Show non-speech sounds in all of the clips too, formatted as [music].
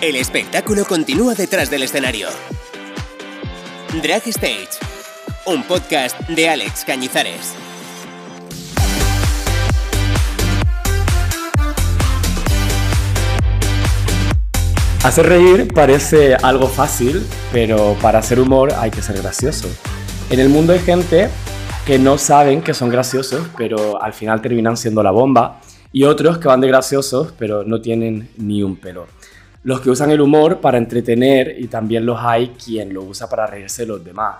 El espectáculo continúa detrás del escenario. Drag Stage, un podcast de Alex Cañizares. Hacer reír parece algo fácil, pero para hacer humor hay que ser gracioso. En el mundo hay gente que no saben que son graciosos, pero al final terminan siendo la bomba, y otros que van de graciosos, pero no tienen ni un pelo. Los que usan el humor para entretener y también los hay quien lo usa para reírse de los demás.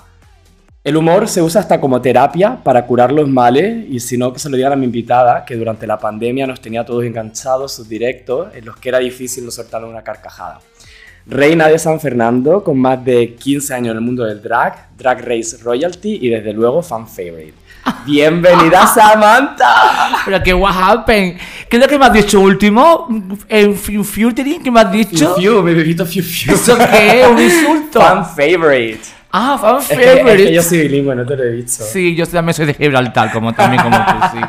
El humor se usa hasta como terapia para curar los males y si no que se lo digan a mi invitada que durante la pandemia nos tenía todos enganchados sus directos en los que era difícil no soltar una carcajada. Reina de San Fernando con más de 15 años en el mundo del drag, Drag Race Royalty y desde luego fan favorite. Bienvenida Samantha. Pero que what happened? ¿Qué es lo que me has dicho último? ¿En featuring? ¿Qué me has dicho? Fiu, mi bebito fiu fiu. ¿Eso qué? ¿Un insulto? Fan favorite. Ah, fan Es que, favorite. es que yo soy bilingüe, no te lo he dicho. Sí, yo también soy de Gibraltar, como también como tú, sí. [laughs]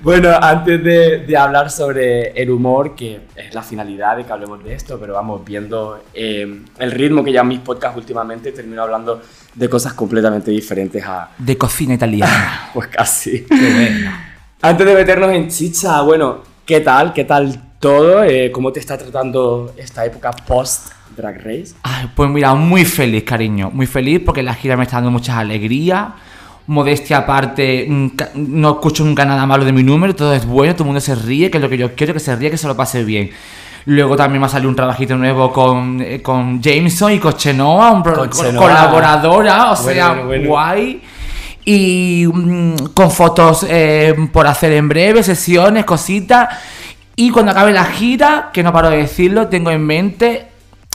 Bueno, antes de, de hablar sobre el humor, que es la finalidad de que hablemos de esto, pero vamos viendo eh, el ritmo que llevan mis podcasts últimamente, termino hablando de cosas completamente diferentes a, De cocina italiana. [laughs] pues casi. Antes de meternos en chicha, bueno, ¿qué tal? ¿Qué tal todo? Eh, ¿Cómo te está tratando esta época post Drag Race? Ay, pues mira, muy feliz, cariño. Muy feliz porque la gira me está dando muchas alegrías. Modestia aparte, mm, no escucho nunca nada malo de mi número, todo es bueno, todo el mundo se ríe, que es lo que yo quiero, que se ríe, que se lo pase bien. Luego también me ha salido un trabajito nuevo con, eh, con Jameson y con Chenoa, un pro- colaboradora, o sea, bueno, bueno. guay. Y mm, con fotos eh, por hacer en breve, sesiones, cositas. Y cuando acabe la gira, que no paro de decirlo, tengo en mente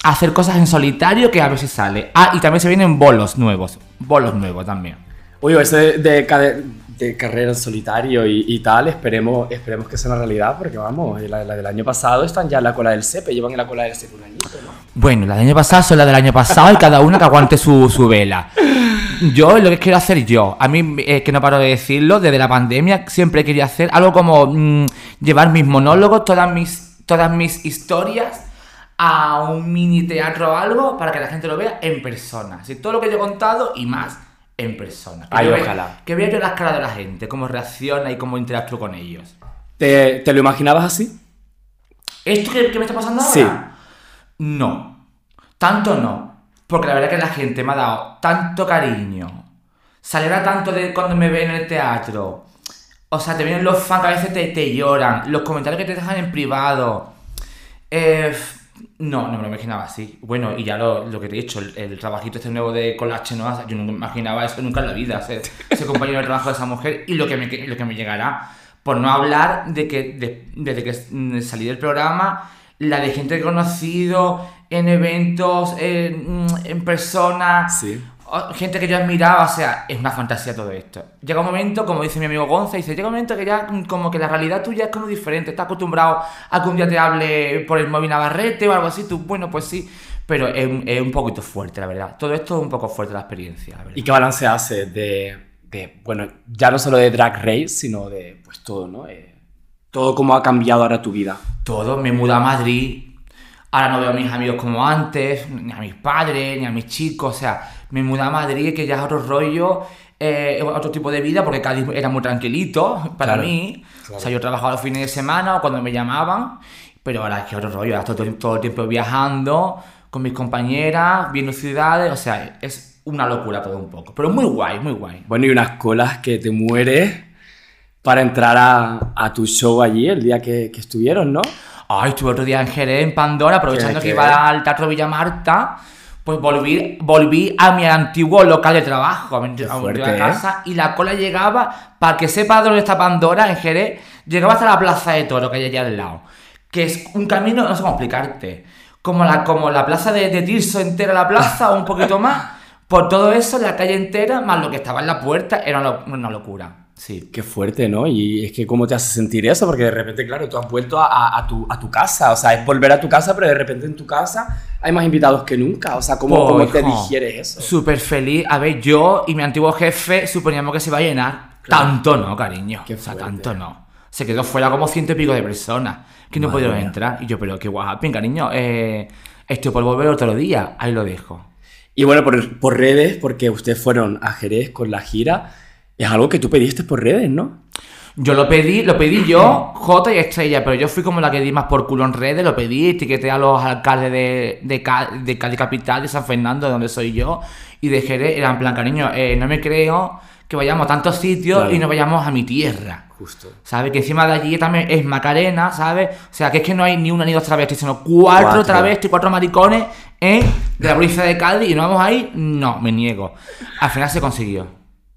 hacer cosas en solitario que a ver si sale. Ah, y también se vienen bolos nuevos. Bolos nuevos también. Oye, eso de, de, de carrera en solitario y, tal, esperemos, esperemos que sea una realidad, porque vamos, la, la del año pasado están ya en la cola del CEPE, llevan en la cola del CEPE un añito, ¿no? Bueno, la del año pasado son las del año pasado y cada una que aguante su, su vela. Yo lo que quiero hacer yo, a mí es que no paro de decirlo, desde la pandemia siempre quería hacer algo como mm, llevar mis monólogos, todas mis, todas mis historias a un mini teatro o algo para que la gente lo vea en persona. Así, todo lo que yo he contado y más en persona. Que Ay, yo vea- ojalá. que vea yo las caras de la gente, cómo reacciona y cómo interactúo con ellos. ¿Te, te lo imaginabas así? ¿Esto que, que me está pasando ahora? Sí. No. Tanto no. Porque la verdad que la gente me ha dado tanto cariño. Se alegra tanto de cuando me ven en el teatro. O sea, te vienen los fans que a veces te, te lloran. Los comentarios que te dejan en privado. Eh, no, no me lo imaginaba así. Bueno, y ya lo, lo que te he dicho, el, trabajito este nuevo de con las chenoas, yo no me imaginaba eso nunca en la vida, ser compañero de trabajo de esa mujer y lo que me, lo que me llegará. Por no hablar de que de- desde que salí del programa, la de gente que he conocido en eventos, en, en persona, Sí. O- gente que yo admiraba, o sea, es una fantasía todo esto. Llega un momento, como dice mi amigo Gonza, dice, llega un momento que ya mm, como que la realidad tuya es como diferente, estás acostumbrado a que un día te hable por el móvil Navarrete o algo así, tú, bueno, pues sí, pero es, un- es un poquito fuerte, la verdad. Todo esto es un poco fuerte la experiencia, la verdad. ¿Y qué balance hace de, de, bueno, ya no solo de Drag Race, sino de, pues todo, ¿no? Eh, todo cómo ha cambiado ahora tu vida. todo, me mudo a Madrid, ahora no veo a mis amigos como antes, ni a mis padres, ni a mis chicos, o sea, me mudé a Madrid, que ya es otro rollo, eh, otro tipo de vida, porque Cádiz era muy tranquilito para Claro, mí, claro. o sea, yo trabajaba los fines de semana o cuando me llamaban, pero ahora es que otro rollo, ahora estoy todo, el tiempo viajando con mis compañeras, viendo ciudades, o sea, es una locura todo un poco, pero muy guay, muy guay. Bueno, y unas colas que te mueres para entrar a, a tu show allí el día que, que estuvieron, ¿no? Ay, estuve otro día en Jerez, en Pandora, aprovechando ¿Qué, que qué? iba al Teatro Villa Marta, pues volví, volví a mi antiguo local de trabajo, a mi, antigua ¿eh? casa, y la cola llegaba, para que sepa dónde está Pandora, en Jerez, llegaba hasta la Plaza de Toro, que hay allá al lado, que es un camino, no sé cómo explicarte, como la, como la plaza de, de Tirso entera, la plaza, o un poquito más, por todo eso, la calle entera, más lo que estaba en la puerta, era una locura, sí. Qué fuerte, ¿no? Y es que cómo te hace sentir eso, porque de repente, claro, tú has vuelto a, a- tu, a tu casa, o sea, es volver a tu casa, pero de repente en tu casa hay más invitados que nunca, o sea, ¿cómo, cómo te digieres eso? Súper feliz. A ver, yo y mi antiguo jefe suponíamos que se iba a llenar. Claro. Tanto no, cariño. Qué o sea, tanto no. Se quedó fuera como ciento y pico de personas. que no mía. entrar. Y yo, pero qué guapo, cariño, eh, estoy por volver otro día, ahí lo dejo. Y bueno, por, por redes, porque ustedes fueron a Jerez con la gira, es algo que tú pediste por redes, ¿no? Yo lo pedí, lo pedí yo, [laughs] J y Estrella, pero yo fui como la que di más por culo en redes, lo pedí, etiqueté a los alcaldes de, de, de Cádiz Capital, de San Fernando, de donde soy yo, y de Jerez, era en plan, cariño, eh, no me creo que vayamos a tantos sitios Claro. y no vayamos a mi tierra. Justo. ¿Sabes? Que encima de allí también es Macarena, ¿sabes? O sea, que es que no hay ni una ni dos travestis, sino cuatro, Cuatro. travestis, cuatro maricones, ¿eh? De la provincia de Cádiz y no vamos ahí, no, me niego. Al final se consiguió.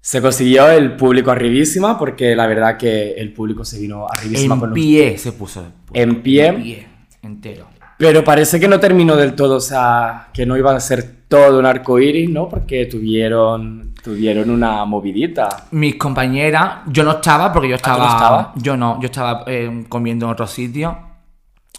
Se consiguió el público arribísima, porque la verdad que el público se vino arribísima con En los- pie se puso. En pie. En pie, entero. Pero parece que no terminó del todo, o sea, que no iba a ser todo un arco iris, ¿no? Porque tuvieron, tuvieron una movidita. Mis compañeras, yo no estaba porque yo ¿Ah, tú estaba. no estabas? Yo no, yo estaba eh, comiendo en otro sitio.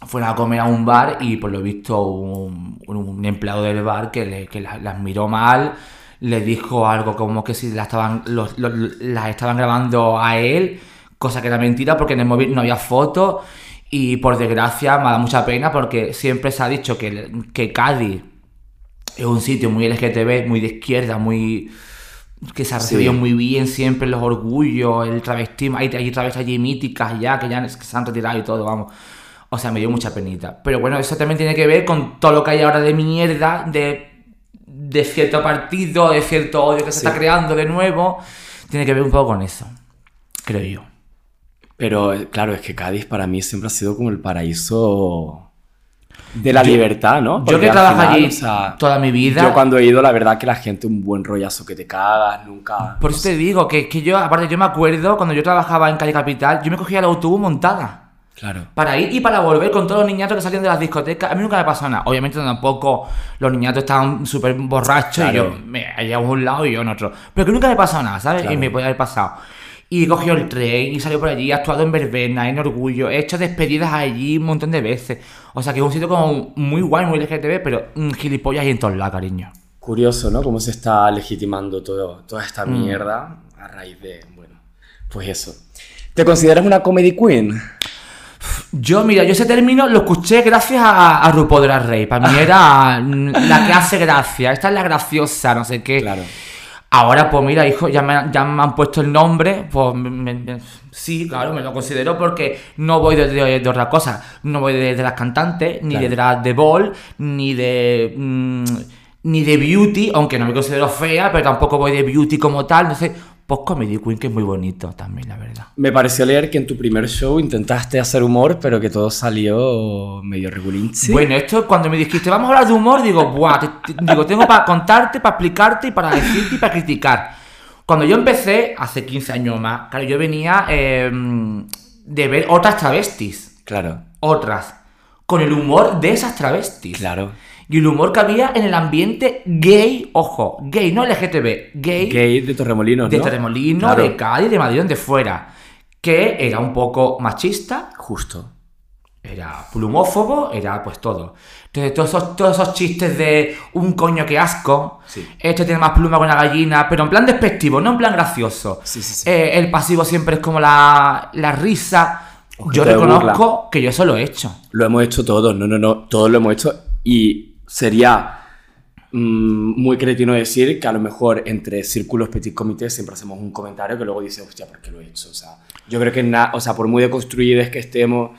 Fueron a comer a un bar y por lo visto un, un empleado del bar que, le- que la- las miró mal, le dijo algo como que si la estaban, los- los- las estaban grabando a él, cosa que era mentira porque en el móvil no había fotos y por desgracia me da mucha pena porque siempre se ha dicho que, que Cádiz es un sitio muy LGTB, muy de izquierda, muy que se ha Sí. recibido muy bien siempre los orgullos, el travesti, hay, hay travestis allí míticas ya, que ya que se han retirado y todo, vamos. O sea, me dio mucha penita. Pero bueno, eso también tiene que ver con todo lo que hay ahora de mierda, de, de cierto partido, de cierto odio que se Sí. está creando de nuevo. Tiene que ver un poco con eso, creo yo. Pero eh, claro, es que Cádiz para mí siempre ha sido como el paraíso de la Yo- libertad, ¿no? yo que trabajo final, allí o sea, toda mi vida... Yo cuando he ido, la verdad que la gente un buen rollazo que te cagas, nunca... Por eso te digo que, que yo, aparte, yo me acuerdo cuando yo trabajaba en Calle Capital, yo me cogía el autobús montada. Claro. Para ir y para volver con todos los niñatos que salían de las discotecas. A mí nunca me pasó nada. Obviamente tampoco los niñatos estaban súper borrachos y yo me allá a un lado y yo en otro. Pero que nunca me pasó nada, ¿sabes? Claro. Y me podía haber pasado. Y he cogido el tren y salió por allí, he actuado en verbena, en orgullo, he hecho despedidas allí un montón de veces. O sea que es un sitio como muy guay, muy LGTB, pero gilipollas y en todos lados, cariño. Curioso, ¿no? Cómo se está legitimando todo, toda esta Mm. mierda a raíz de, bueno, pues eso. ¿Te consideras una comedy queen? Yo, mira, yo ese término lo escuché gracias a, a RuPaul Drag Race. Para mí [laughs] era mm, la que hace gracia. Esta es la graciosa, no sé qué. Claro. Ahora, pues mira, hijo, ya me, ya me han puesto el nombre. Pues me- sí, claro, me lo considero porque no voy de, de- de otra cosa. No voy de, de las cantantes, ni Claro. de las de ball, ni de. mm, ni de beauty, aunque no me considero fea, pero tampoco voy de beauty como tal. No sé, pues Comedy Queen, que es muy bonito también, la verdad. Me pareció leer que en tu primer show intentaste hacer humor, pero que todo salió medio regulín. Bueno, esto cuando me dijiste, vamos a hablar de humor, digo, buah, te- te- digo, tengo para contarte, para explicarte y para decirte y para criticar. Cuando yo empecé, hace 15 años más, claro, yo venía eh, de ver otras travestis, Claro, otras, con el humor de esas travestis. claro. Y el humor que había en el ambiente gay, ojo, gay, no LGTB, gay, Gay de Torremolinos, de ¿no? Torremolinos, Claro. de Cádiz, de Madrid, donde fuera, que era un poco machista, Justo. era plumófobo, era pues todo. Entonces, todos esos, todos esos chistes de un coño que asco, Sí. este tiene más pluma que una gallina, pero en plan despectivo, no en plan gracioso. Sí, sí, sí. Eh, el pasivo siempre es como la, la risa. Yo reconozco que yo eso lo he hecho. Lo hemos hecho todos, no, no, no, todos lo hemos hecho y sería mm, muy cretino decir que a lo mejor entre círculos petit comités siempre hacemos un comentario que luego dice, hostia, ¿por qué lo he hecho? O sea, yo creo que, na- o sea, por muy deconstruidos que estemos,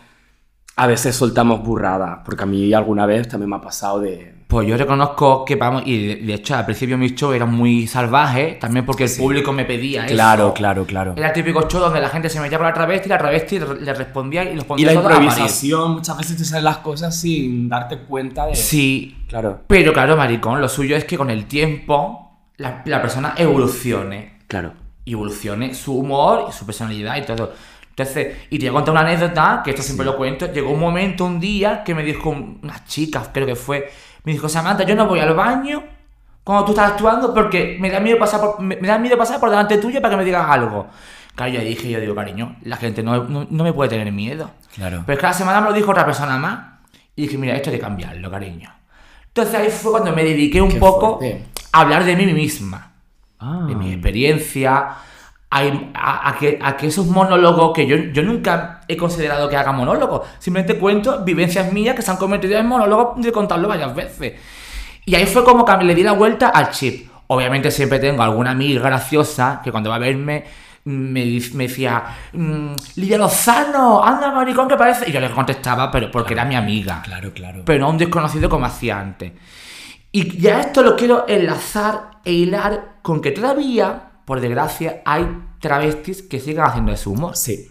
a veces soltamos burradas, porque a mí alguna vez también me ha pasado de... Pues yo reconozco que vamos, y de, hecho al principio mis shows eran muy salvajes, también porque el público me pedía eso. Claro, claro, claro. Era el típico show donde la gente se metía por la travesti y la travesti le respondía y los Y ponía la todos a parir. improvisación, muchas veces te salen las cosas sin darte cuenta de... Sí, Claro, Pero claro, maricón, lo suyo es que con el tiempo la, la persona evolucione. claro. Y evolucione su humor y su personalidad y todo. Entonces, y te voy a contar una anécdota, que esto siempre lo cuento. Llegó un momento, un día, que me dijo un- una chica, creo que fue, me dijo, Samantha, yo no voy al baño cuando tú estás actuando porque me da miedo pasar por, me, me da miedo pasar por delante tuyo para que me digas algo. Claro, yo dije, yo digo, cariño, la gente no, no, no me puede tener miedo. Claro. Pero la semana me lo dijo otra persona más. Y dije, mira, esto hay que cambiarlo, cariño. Entonces ahí fue cuando me dediqué un Qué poco fuerte. a hablar de mí misma. Ah. De mi experiencia, a, a que, a que esos monólogos que yo, yo nunca he considerado que haga monólogos, simplemente cuento vivencias mías que se han convertido en monólogos de contarlo varias veces. Y ahí fue como que le di la vuelta al chip. Obviamente siempre tengo alguna amiga graciosa que cuando va a verme mm, me, me decía, mm, Lidia Lozano, anda maricón que parece. Y yo le contestaba, pero porque era mi amiga Claro, claro. pero no un desconocido como hacía antes. Y ya esto lo quiero enlazar e hilar con que todavía, por desgracia, hay travestis que siguen haciendo ese humor. Sí,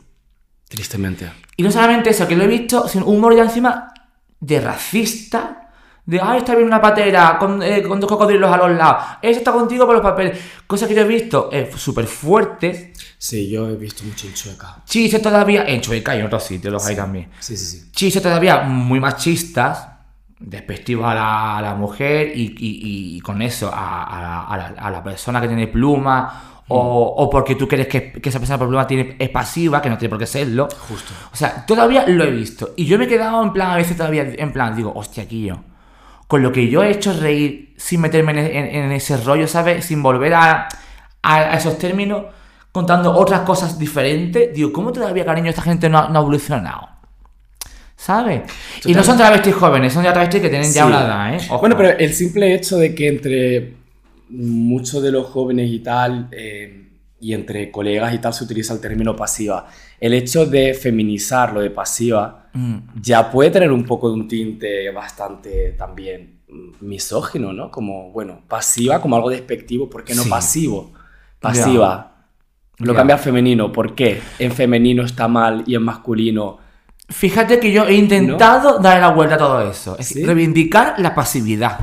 tristemente. Y no solamente eso, que lo he visto, sino un humor ya encima de racista, de, ay, está viendo una patera con, eh, con dos cocodrilos a los lados, ese está contigo por los papeles. Cosas que yo he visto eh, súper fuertes, Sí, yo he visto mucho en Chueca. chistes todavía, en Chueca y en otros sitios los hay también. Sí, sí, sí. chistes todavía muy machistas, despectivos a la, a la mujer y, y- y con eso a, a la, a la- persona que tiene pluma o, o porque tú crees que, que esa persona por pluma tiene, es pasiva, que no tiene por qué serlo. Justo. O sea, todavía lo he visto. Y yo me he quedado en plan, a veces todavía, en plan, digo, hostia, aquí yo. Con lo que yo he hecho reír sin meterme en, en- en ese rollo, ¿sabes? Sin volver a, a- a esos términos, contando otras cosas diferentes. Digo, ¿cómo todavía, cariño, esta gente no ha, no ha evolucionado? ¿Sabes? Y no son travestis jóvenes, son ya travestis que tienen ya una edad, ¿eh? Ojo. Bueno, pero el simple hecho de que entre muchos de los jóvenes y tal, eh, y entre colegas y tal, se utiliza el término pasiva. El hecho de feminizar lo de pasiva Mm. ya puede tener un poco de un tinte bastante también misógino, ¿no? Como, bueno, pasiva como algo despectivo, ¿por qué no Sí. pasivo? Pasiva. Lo cambia a femenino, ¿por qué? En femenino está mal y en masculino Fíjate que yo he intentado darle la vuelta a todo eso. Es ¿Sí? reivindicar la pasividad.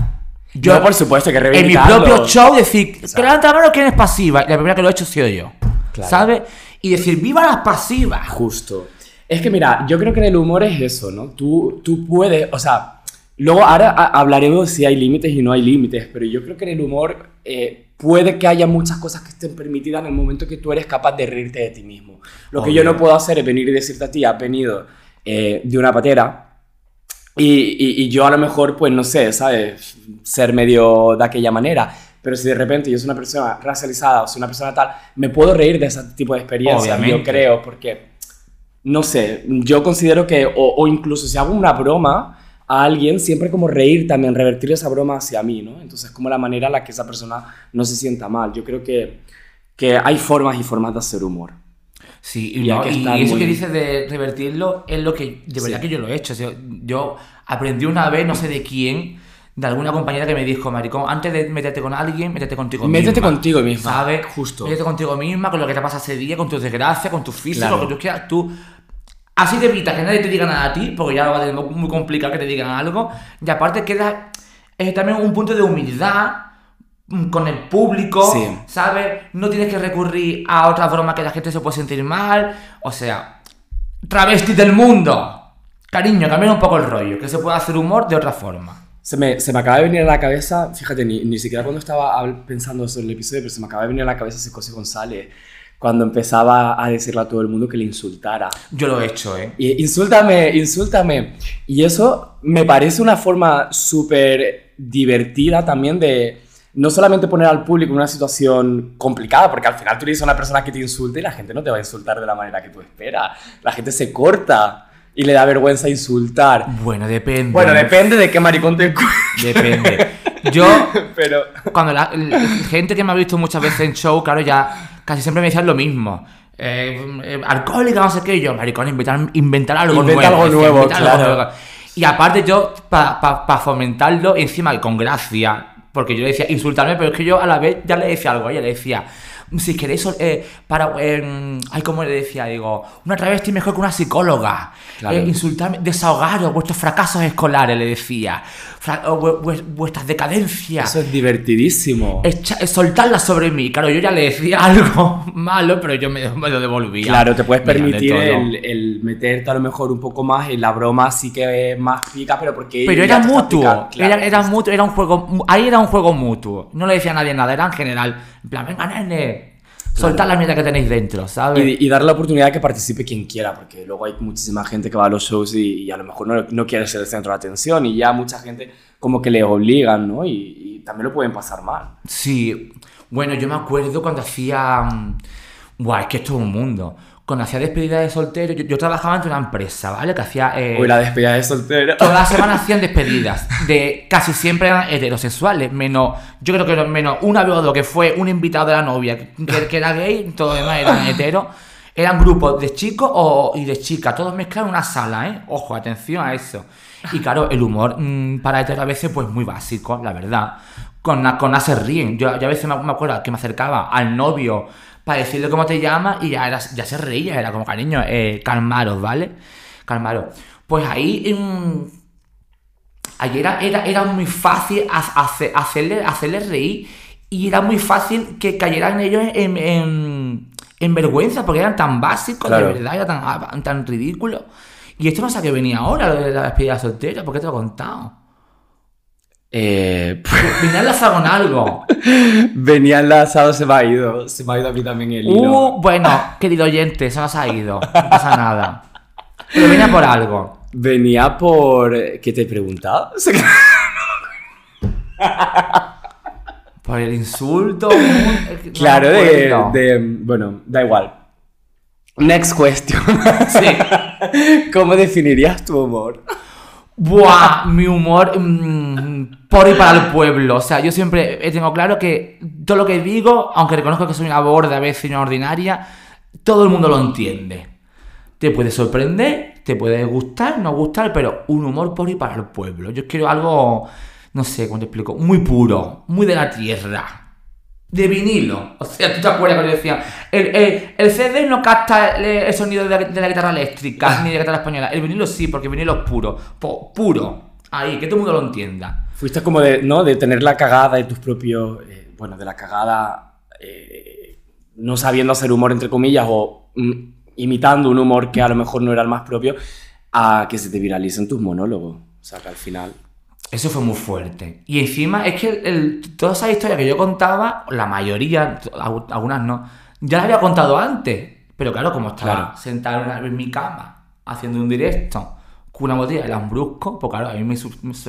Yo, por supuesto, que en mi reivindicarlo. propio show decir, que la mano quién es pasiva. Y la primera que lo he hecho he sido yo. Claro. ¿Sabes? Y decir, ¡viva las pasivas! Justo. Es que mira, yo creo que en el humor es eso, ¿no? Tú, tú puedes, o sea, luego ahora hablaremos si hay límites y no hay límites, pero yo creo que en el humor eh, puede que haya muchas cosas que estén permitidas en el momento que tú eres capaz de reírte de ti mismo. Lo que Obvio. yo no puedo hacer es venir y decirte a ti, has venido eh, de una patera y, y- y yo a lo mejor, pues no sé, ¿sabes? Ser medio de aquella manera. Pero si de repente yo soy una persona racializada o soy una persona tal, me puedo reír de ese tipo de experiencias, yo creo, porque, no sé, yo considero que, o, o incluso si hago una broma a alguien, siempre como reír también, revertir esa broma hacia mí, ¿no? Entonces, como la manera en la que esa persona no se sienta mal. Yo creo que, que hay formas y formas de hacer humor. Sí, Y no, que y eso muy- que dices de revertirlo es lo que de verdad Sí. que yo lo he hecho. O sea, yo aprendí una vez, no sé de quién, de alguna compañera que me dijo, maricón, antes de meterte con alguien, métete contigo Métete misma. contigo misma, ¿Sabes? justo. Métete contigo misma, con lo que te pasa ese día, con tus desgracias, con tu físico, Claro. lo que tú quieras. Tú Así te evitas que nadie te diga nada a ti, porque ya va a ser muy complicado que te digan algo. Y aparte queda eh, también un punto de humildad con el público, Sí. ¿sabes? No tienes que recurrir a otra broma que la gente se puede sentir mal. O sea, travesti del mundo. Cariño, cambia un poco el rollo, que se puede hacer humor de otra forma. Se me, se me acaba de venir a la cabeza, fíjate, ni, ni siquiera cuando estaba pensando sobre el episodio, pero se me acaba de venir a la cabeza ese José González, cuando empezaba a decirle a todo el mundo que le insultara. Yo lo he hecho, ¿eh? Y, insúltame, insúltame. Y eso me parece una forma súper divertida también de no solamente poner al público en una situación complicada, porque al final tú a una persona que te insulte y la gente no te va a insultar de la manera que tú esperas. La gente se corta y le da vergüenza insultar. Bueno, depende. Bueno, ¿no? depende de qué maricón te encuentres. [laughs] Depende. Yo, [laughs] Pero... cuando la, la gente que me ha visto muchas veces en show, claro, ya casi siempre me decían lo mismo. Eh, eh, alcohólica, no sé qué, y yo, maricón, inventar, inventar algo Inventa nuevo. algo nuevo, inventar algo claro. nuevo. Y aparte yo, para fomentarlo, encima con gracia, porque yo le decía insultarme, pero es que yo a la vez ya le decía algo ella, le decía, si queréis, eh, para, eh, ay, ¿cómo le decía? Digo, una travesti mejor que una psicóloga. Claro. Eh, insultarme, desahogaros vuestros fracasos escolares, le decía. Vuestras decadencias. Eso es divertidísimo. Echa- soltarlas sobre mí. Claro, yo ya le decía [laughs] algo malo, pero yo me, me lo devolvía. Claro, te puedes permitir el, el meterte a lo mejor un poco más en la broma, sí que más pica, pero porque. Pero era mutuo, claro. era, era mutuo, era un juego, ahí era un juego mutuo. No le decía a nadie nada, era en general. En plan, venga, nene, soltad la mierda que tenéis dentro, ¿sabes? Y, y darle la oportunidad de que participe quien quiera, porque luego hay muchísima gente que va a los shows y, y a lo mejor no, no quiere ser el centro de atención y ya mucha gente como que le obligan, ¿no? Y, y también lo pueden pasar mal. Sí, bueno, yo me acuerdo cuando hacía Guau, es que esto es un mundo. Cuando hacía despedida de soltero, yo, yo trabajaba en una empresa, ¿vale? Que hacía. eh, Uy, la despedida de soltero. Toda la [laughs] semana hacían despedidas. De casi siempre eran heterosexuales. Menos. Yo creo que menos una vez o dos que fue un invitado de la novia que, que era gay, todo lo demás eran [laughs] heteros. Eran grupos de chicos o, y de chicas, todos mezclados en una sala, ¿eh? Ojo, atención a eso. Y claro, el humor mm, para heteros a veces, pues muy básico, la verdad. Con, con se ríen. Yo, yo a veces me, me acuerdo que me acercaba al novio para decirle cómo te llamas y ya, era- ya se reía, era como cariño, eh, calmaros, ¿vale? Calmaros. Pues ahí. mm, Ayer era, era, era muy fácil ha- hace- hacerle, hacerle reír y era muy fácil que cayeran ellos en, en, en vergüenza porque eran tan básicos, Claro. de verdad, era tan, tan ridículo. Y esto no sé a qué venía ahora, lo de la despedida soltera, ¿por qué te lo he contado? Eh, [laughs] Venía enlazado con algo. venía enlazado, se me ha ido. Se me ha ido a mí también el hilo. Uh, bueno, querido oyente, se nos ha ido, no pasa nada. Pero venía por algo. Venía por. ¿Qué te he preguntado? Por el insulto. un- no Claro, de, Bueno, da igual. Next question. Sí. [laughs] ¿Cómo definirías tu humor? Buah, mi humor mm, por y para el pueblo. O sea, yo siempre tengo claro que todo lo que digo, aunque reconozco que soy una borda a veces una ordinaria, todo el mundo lo entiende. Te puede sorprender, te puede gustar, no gustar, pero un humor por y para el pueblo. Yo quiero algo, no sé cómo te explico, muy puro, muy de la tierra. De vinilo. [laughs] O sea, ¿tú te acuerdas cuando yo decía? El, el- el CD no capta el, el sonido de la, de la guitarra eléctrica [laughs] ni de la guitarra española. El vinilo sí, porque el vinilo es puro. Po- puro. Ahí, que todo el mundo lo entienda. Fuiste como de, ¿no? De tener la cagada de tus propios. eh, bueno, de la cagada. eh, no sabiendo hacer humor, entre comillas, o mm, imitando un humor que a lo mejor no era el más propio, a que se te viralicen tus monólogos. O sea, que al final. Eso fue muy fuerte. Y encima es que el, el- toda esa historia que yo contaba, la mayoría, algu- algunas no, ya las había contado antes. Pero claro, como estaba Claro. sentado en, mi cama haciendo un directo con una botella de lambrusco, pues claro, a mí me,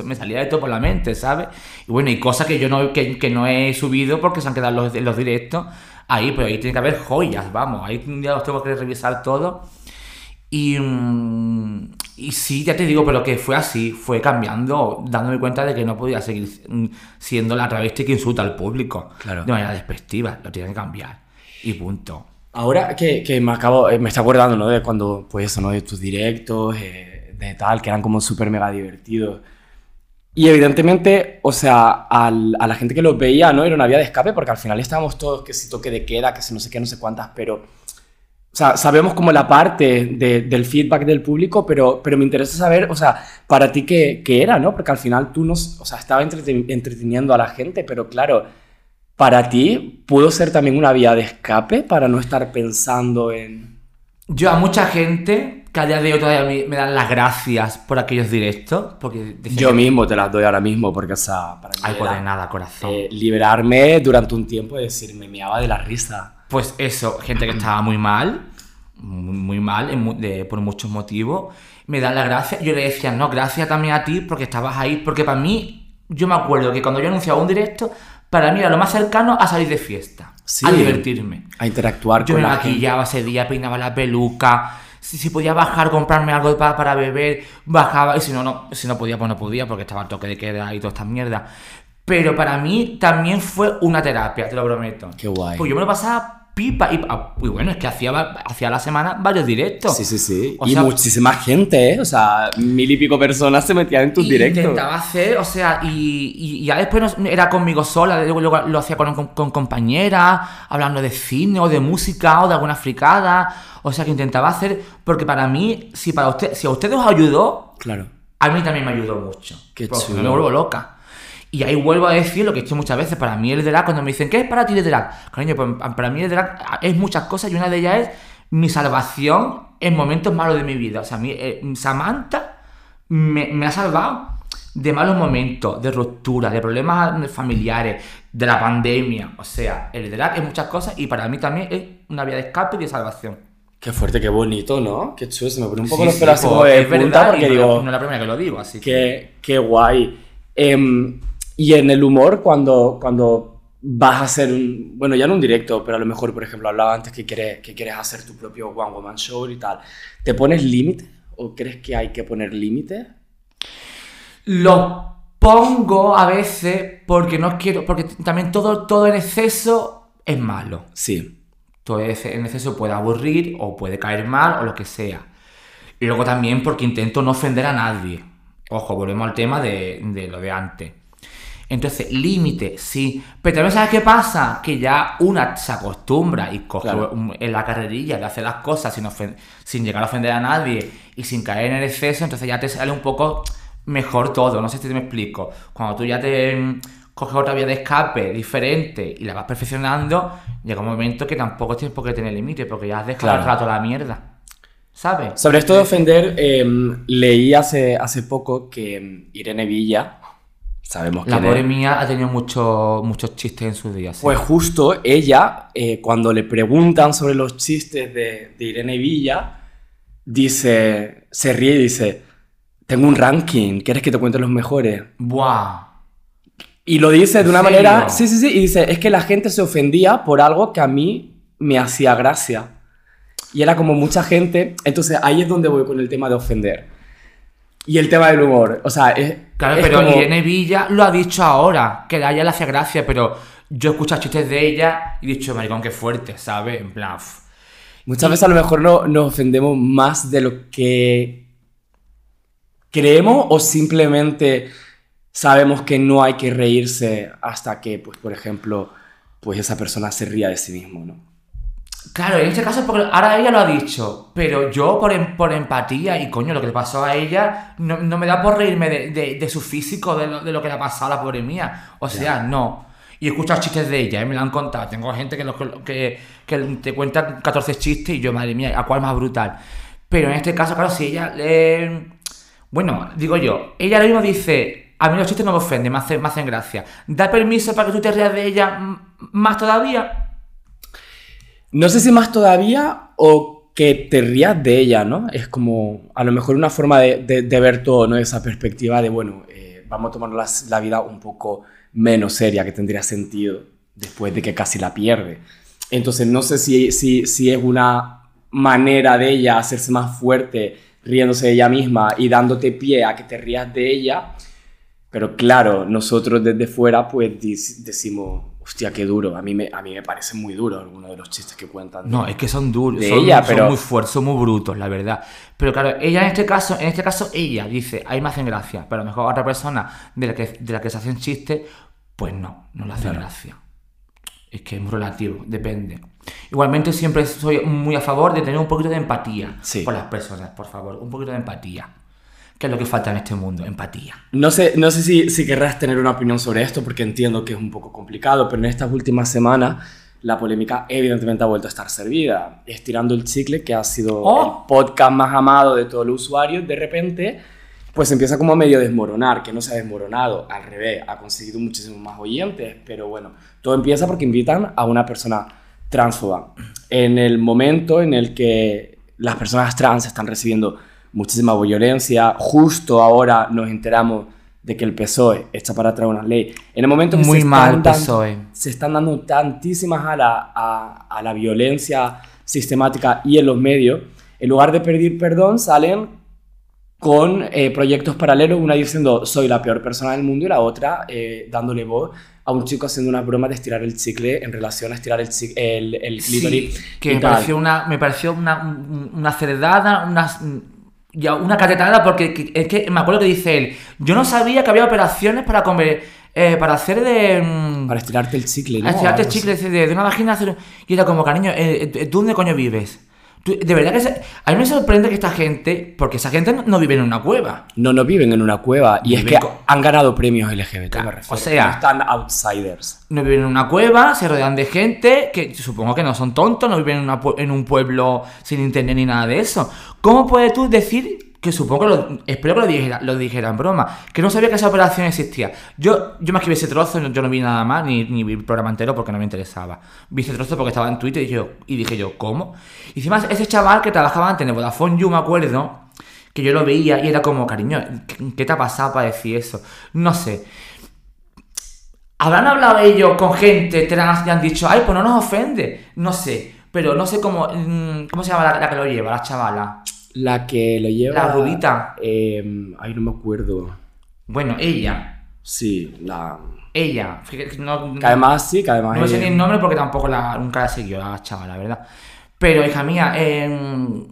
me salía esto por la mente, ¿sabes? Y bueno, y cosas que yo no, que, que no he subido porque se han quedado los, los directos ahí, pero ahí tiene que haber joyas, vamos, ahí un día los tengo que revisar todo. Y, mm, y sí, ya te digo, pero que fue así, fue cambiando, dándome cuenta de que no podía seguir mm, siendo la travesti que insulta al público Claro. de manera despectiva, lo tiene que cambiar. Y punto. Ahora que, que me acabo, eh, me está acordando, ¿no? De cuando, pues eso, ¿no? De tus directos, eh, de tal, que eran como súper mega divertidos. Y evidentemente, o sea, al- a la gente que los veía, ¿no? Era una vía de escape, porque al final estábamos todos, que si toque de queda, que si no sé qué, no sé cuántas, pero... Sea, sabemos como la parte de- del feedback del público, pero, pero me interesa saber, o sea, para ti qué, qué era, ¿no? Porque al final tú nos, o sea, estaba entreten- entreteniendo a la gente, pero claro, para ti pudo ser también una vía de escape para no estar pensando en... Yo a mucha gente que a día de hoy todavía me, dan las gracias por aquellos directos, porque Yo que- mismo te las doy ahora mismo, porque, o sea, para mí Ay, pues era, de nada, corazón. eh, liberarme durante un tiempo y decir, me meaba de la risa. Pues eso, gente que estaba muy mal, muy, mal, en mu- de- por muchos motivos, me dan las gracias. Yo le decía, no, gracias también a ti porque estabas ahí, porque para mí, yo me acuerdo que cuando yo anunciaba un directo, para mí era lo más cercano a salir de fiesta, Sí. a divertirme. A interactuar Yo con me la gente. maquillaba ese día, peinaba la peluca. Si, si podía bajar, comprarme algo para, para beber, bajaba. Y si no, no, si no podía, pues no podía, porque estaba el toque de queda y toda esta mierda. Pero para mí también fue una terapia, te lo prometo. Qué guay. Pues yo me lo pasaba pipa. Y, ah, y bueno, es que hacía, hacía la semana varios directos. Sí, sí, sí. O y sea- muchísima gente, ¿eh? O sea, mil y pico personas se metían en tus Y directos. Intentaba hacer, o sea, y, y ya después no- era conmigo sola, luego, luego lo hacía con, con, con compañeras, hablando de cine o de música o de alguna fricada. O sea, que intentaba hacer, porque para mí, si para usted, si a ustedes os ayudó, Claro. a mí también me ayudó mucho. Qué chulo. Me vuelvo loca. Y ahí vuelvo a decir lo que he dicho muchas veces. Para mí el drag, cuando me dicen, ¿qué es para ti el drag? Cariño, pues para mí el drag es muchas cosas y una de ellas es mi salvación en momentos malos de mi vida. O sea, a mí, eh, Samantha me, me ha salvado de malos momentos, de ruptura, de problemas familiares, de la pandemia. O sea, el drag es muchas cosas y para mí también es una vía de escape y de salvación. Qué fuerte, qué bonito, ¿no? Qué chulo, se me pone un poco Sí, los pelos pues, de es punta verdad, porque digo... no es la primera que lo digo, así que... Qué, qué guay. Em, y en el humor, cuando, cuando vas a hacer un, bueno, ya no un directo, pero a lo mejor, por ejemplo, hablaba antes que quieres, que quieres hacer tu propio One Woman Show y tal, ¿te pones límite o crees que hay que poner límite? Lo pongo a veces porque no quiero, porque también todo, todo en exceso es malo. Sí. Todo en exceso puede aburrir o puede caer mal o lo que sea. Y luego también porque intento no ofender a nadie. Ojo, volvemos al tema de, de lo de antes. Entonces, límite, sí. Pero también sabes qué pasa? Que ya una se acostumbra y coge Claro. un- en la carrerilla de hacer las cosas sin, sin llegar a ofender a nadie y sin caer en el exceso, entonces ya te sale un poco mejor todo. No sé si te me explico. Cuando tú ya te mm, coges otra vía de escape diferente y la vas perfeccionando, llega un momento que tampoco tienes por qué tener límite, porque ya has dejado Claro. el rato la mierda. ¿Sabes? Sobre esto de ofender, eh, leí hace, hace poco que mm, Irene Villa, sabemos La pobre mía ha tenido muchos muchos chistes en sus días. sí. Pues justo ella, eh, cuando le preguntan sobre los chistes de, de Irene Villa, dice, se ríe y dice, tengo un ranking, ¿quieres que te cuente los mejores? Buah. Y lo dice de ¿En una serio? manera, sí, sí, sí, y dice, es que la gente se ofendía por algo que a mí me hacía gracia. Y era como mucha gente, entonces ahí es donde voy con el tema de ofender. Y el tema del humor, o sea, es... Claro, es pero como- Irene Villa lo ha dicho ahora, que a ella le hace gracia, pero yo he escuchado chistes de ella y he dicho, maricón, qué fuerte, ¿sabes? En plan. Muchas veces a lo mejor no, nos ofendemos más de lo que creemos o simplemente sabemos que no hay que reírse hasta que, pues, por ejemplo, pues esa persona se ría de sí mismo, ¿no? Claro, en este caso, porque ahora ella lo ha dicho, pero yo por, em- por empatía y coño, lo que le pasó a ella, no, no me da por reírme de, de- de su físico, de lo, de lo que le ha pasado a la pobre mía. O sea, no. Y he escuchado chistes de ella, ¿eh? me lo han contado. Tengo gente que, los- que, que te cuenta 14 chistes y yo, madre mía, ¿a cuál más brutal? Pero en este caso, claro, si ella le... Bueno, digo yo, ella ahora mismo dice, a mí los chistes no me ofenden, me hacen, me hacen gracia. ¿Da permiso para que tú te rías de ella más todavía? No sé si más todavía o que te rías de ella, ¿no? Es como a lo mejor una forma de, ver todo, ¿no? Esa perspectiva de, bueno, eh, vamos a tomar la, vida un poco menos seria, que tendría sentido después de que casi la pierde. Entonces no sé si, si, si es una manera de ella hacerse más fuerte riéndose de ella misma y dándote pie a que te rías de ella, pero claro, nosotros desde fuera pues decimos, hostia, qué duro, a mí me, a mí me parece muy duro algunos de los chistes que cuentan. No, es que son duros, de son, ella, son pero- muy fuertes, son muy brutos, la verdad. Pero claro, ella en este caso, en este caso, ella dice, ahí me hacen gracia, pero a lo mejor otra persona de la que, de la que se hacen chistes, pues no, no le hacen Claro. gracia. Es que es muy relativo, depende. Igualmente siempre soy muy a favor de tener un poquito de empatía Sí. por las personas, por favor, un poquito de empatía. Que es lo que falta en este mundo, empatía. No sé, no sé si, si querrás tener una opinión sobre esto, porque entiendo que es un poco complicado, pero en estas últimas semanas la polémica evidentemente ha vuelto a estar servida. Estirando el chicle, que ha sido ¡Oh! el podcast más amado de todos los usuarios, de repente pues empieza como a medio desmoronar, que no se ha desmoronado, al revés, ha conseguido muchísimos más oyentes, pero bueno, todo empieza porque invitan a una persona transfoba. En el momento en el que las personas trans están recibiendo muchísima violencia, justo ahora nos enteramos de que el PSOE echa para atrás una ley. En el momento que Muy se, mal, están dan- PSOE. se están dando tantísimas alas a, a la violencia sistemática y en los medios, en lugar de pedir perdón, salen con eh, proyectos paralelos, una diciendo soy la peor persona del mundo y la otra eh, dándole voz a un chico haciendo unas bromas de estirar el chicle en relación a estirar el, el, el clítoris. Sí, que me pareció una, me pareció una, un- una cerdada, una, ya una catetada, porque que- es que me acuerdo que dice él, yo no sabía que había operaciones para comer, eh, para hacer de... mm, Para estirarte el chicle, estirarte el chicle de, de una vagina hacer... Y era como, cariño, eh, eh, ¿tú dónde coño vives? De verdad que... se- a mí me sorprende que esta gente, porque esa gente no, no vive en una cueva. No, no viven en una cueva y es que han ganado premios LGBT, me refiero. o sea- No están outsiders. No viven en una cueva, se rodean de gente que supongo que no son tontos, no viven en, una en un pueblo sin internet ni nada de eso. ¿Cómo puedes tú decir que supongo que lo, espero que lo dijera, lo dijera en broma, que no sabía que esa operación existía? Yo, yo me escribí ese trozo, yo no vi nada más, ni, ni vi el programa entero porque no me interesaba. Vi ese trozo porque estaba en Twitter y, yo, y dije yo, ¿cómo? Y encima ese chaval que trabajaba antes en Vodafone You, me acuerdo, que yo lo veía y era como, cariño, ¿qué, te ha pasado para decir eso? No sé. ¿Habrán hablado ellos con gente trans y han dicho, ay, pues no nos ofende? No sé, pero no sé cómo, mm, cómo se llama la, la que lo lleva, la chavala. La que lo lleva. La rubita. eh, ay, no me acuerdo. Bueno, ella, Sí, la. ella. No, Que además sí, que además. no me sé ni el nombre porque tampoco la, nunca la seguido la chavala, la verdad. Pero, hija mía, em,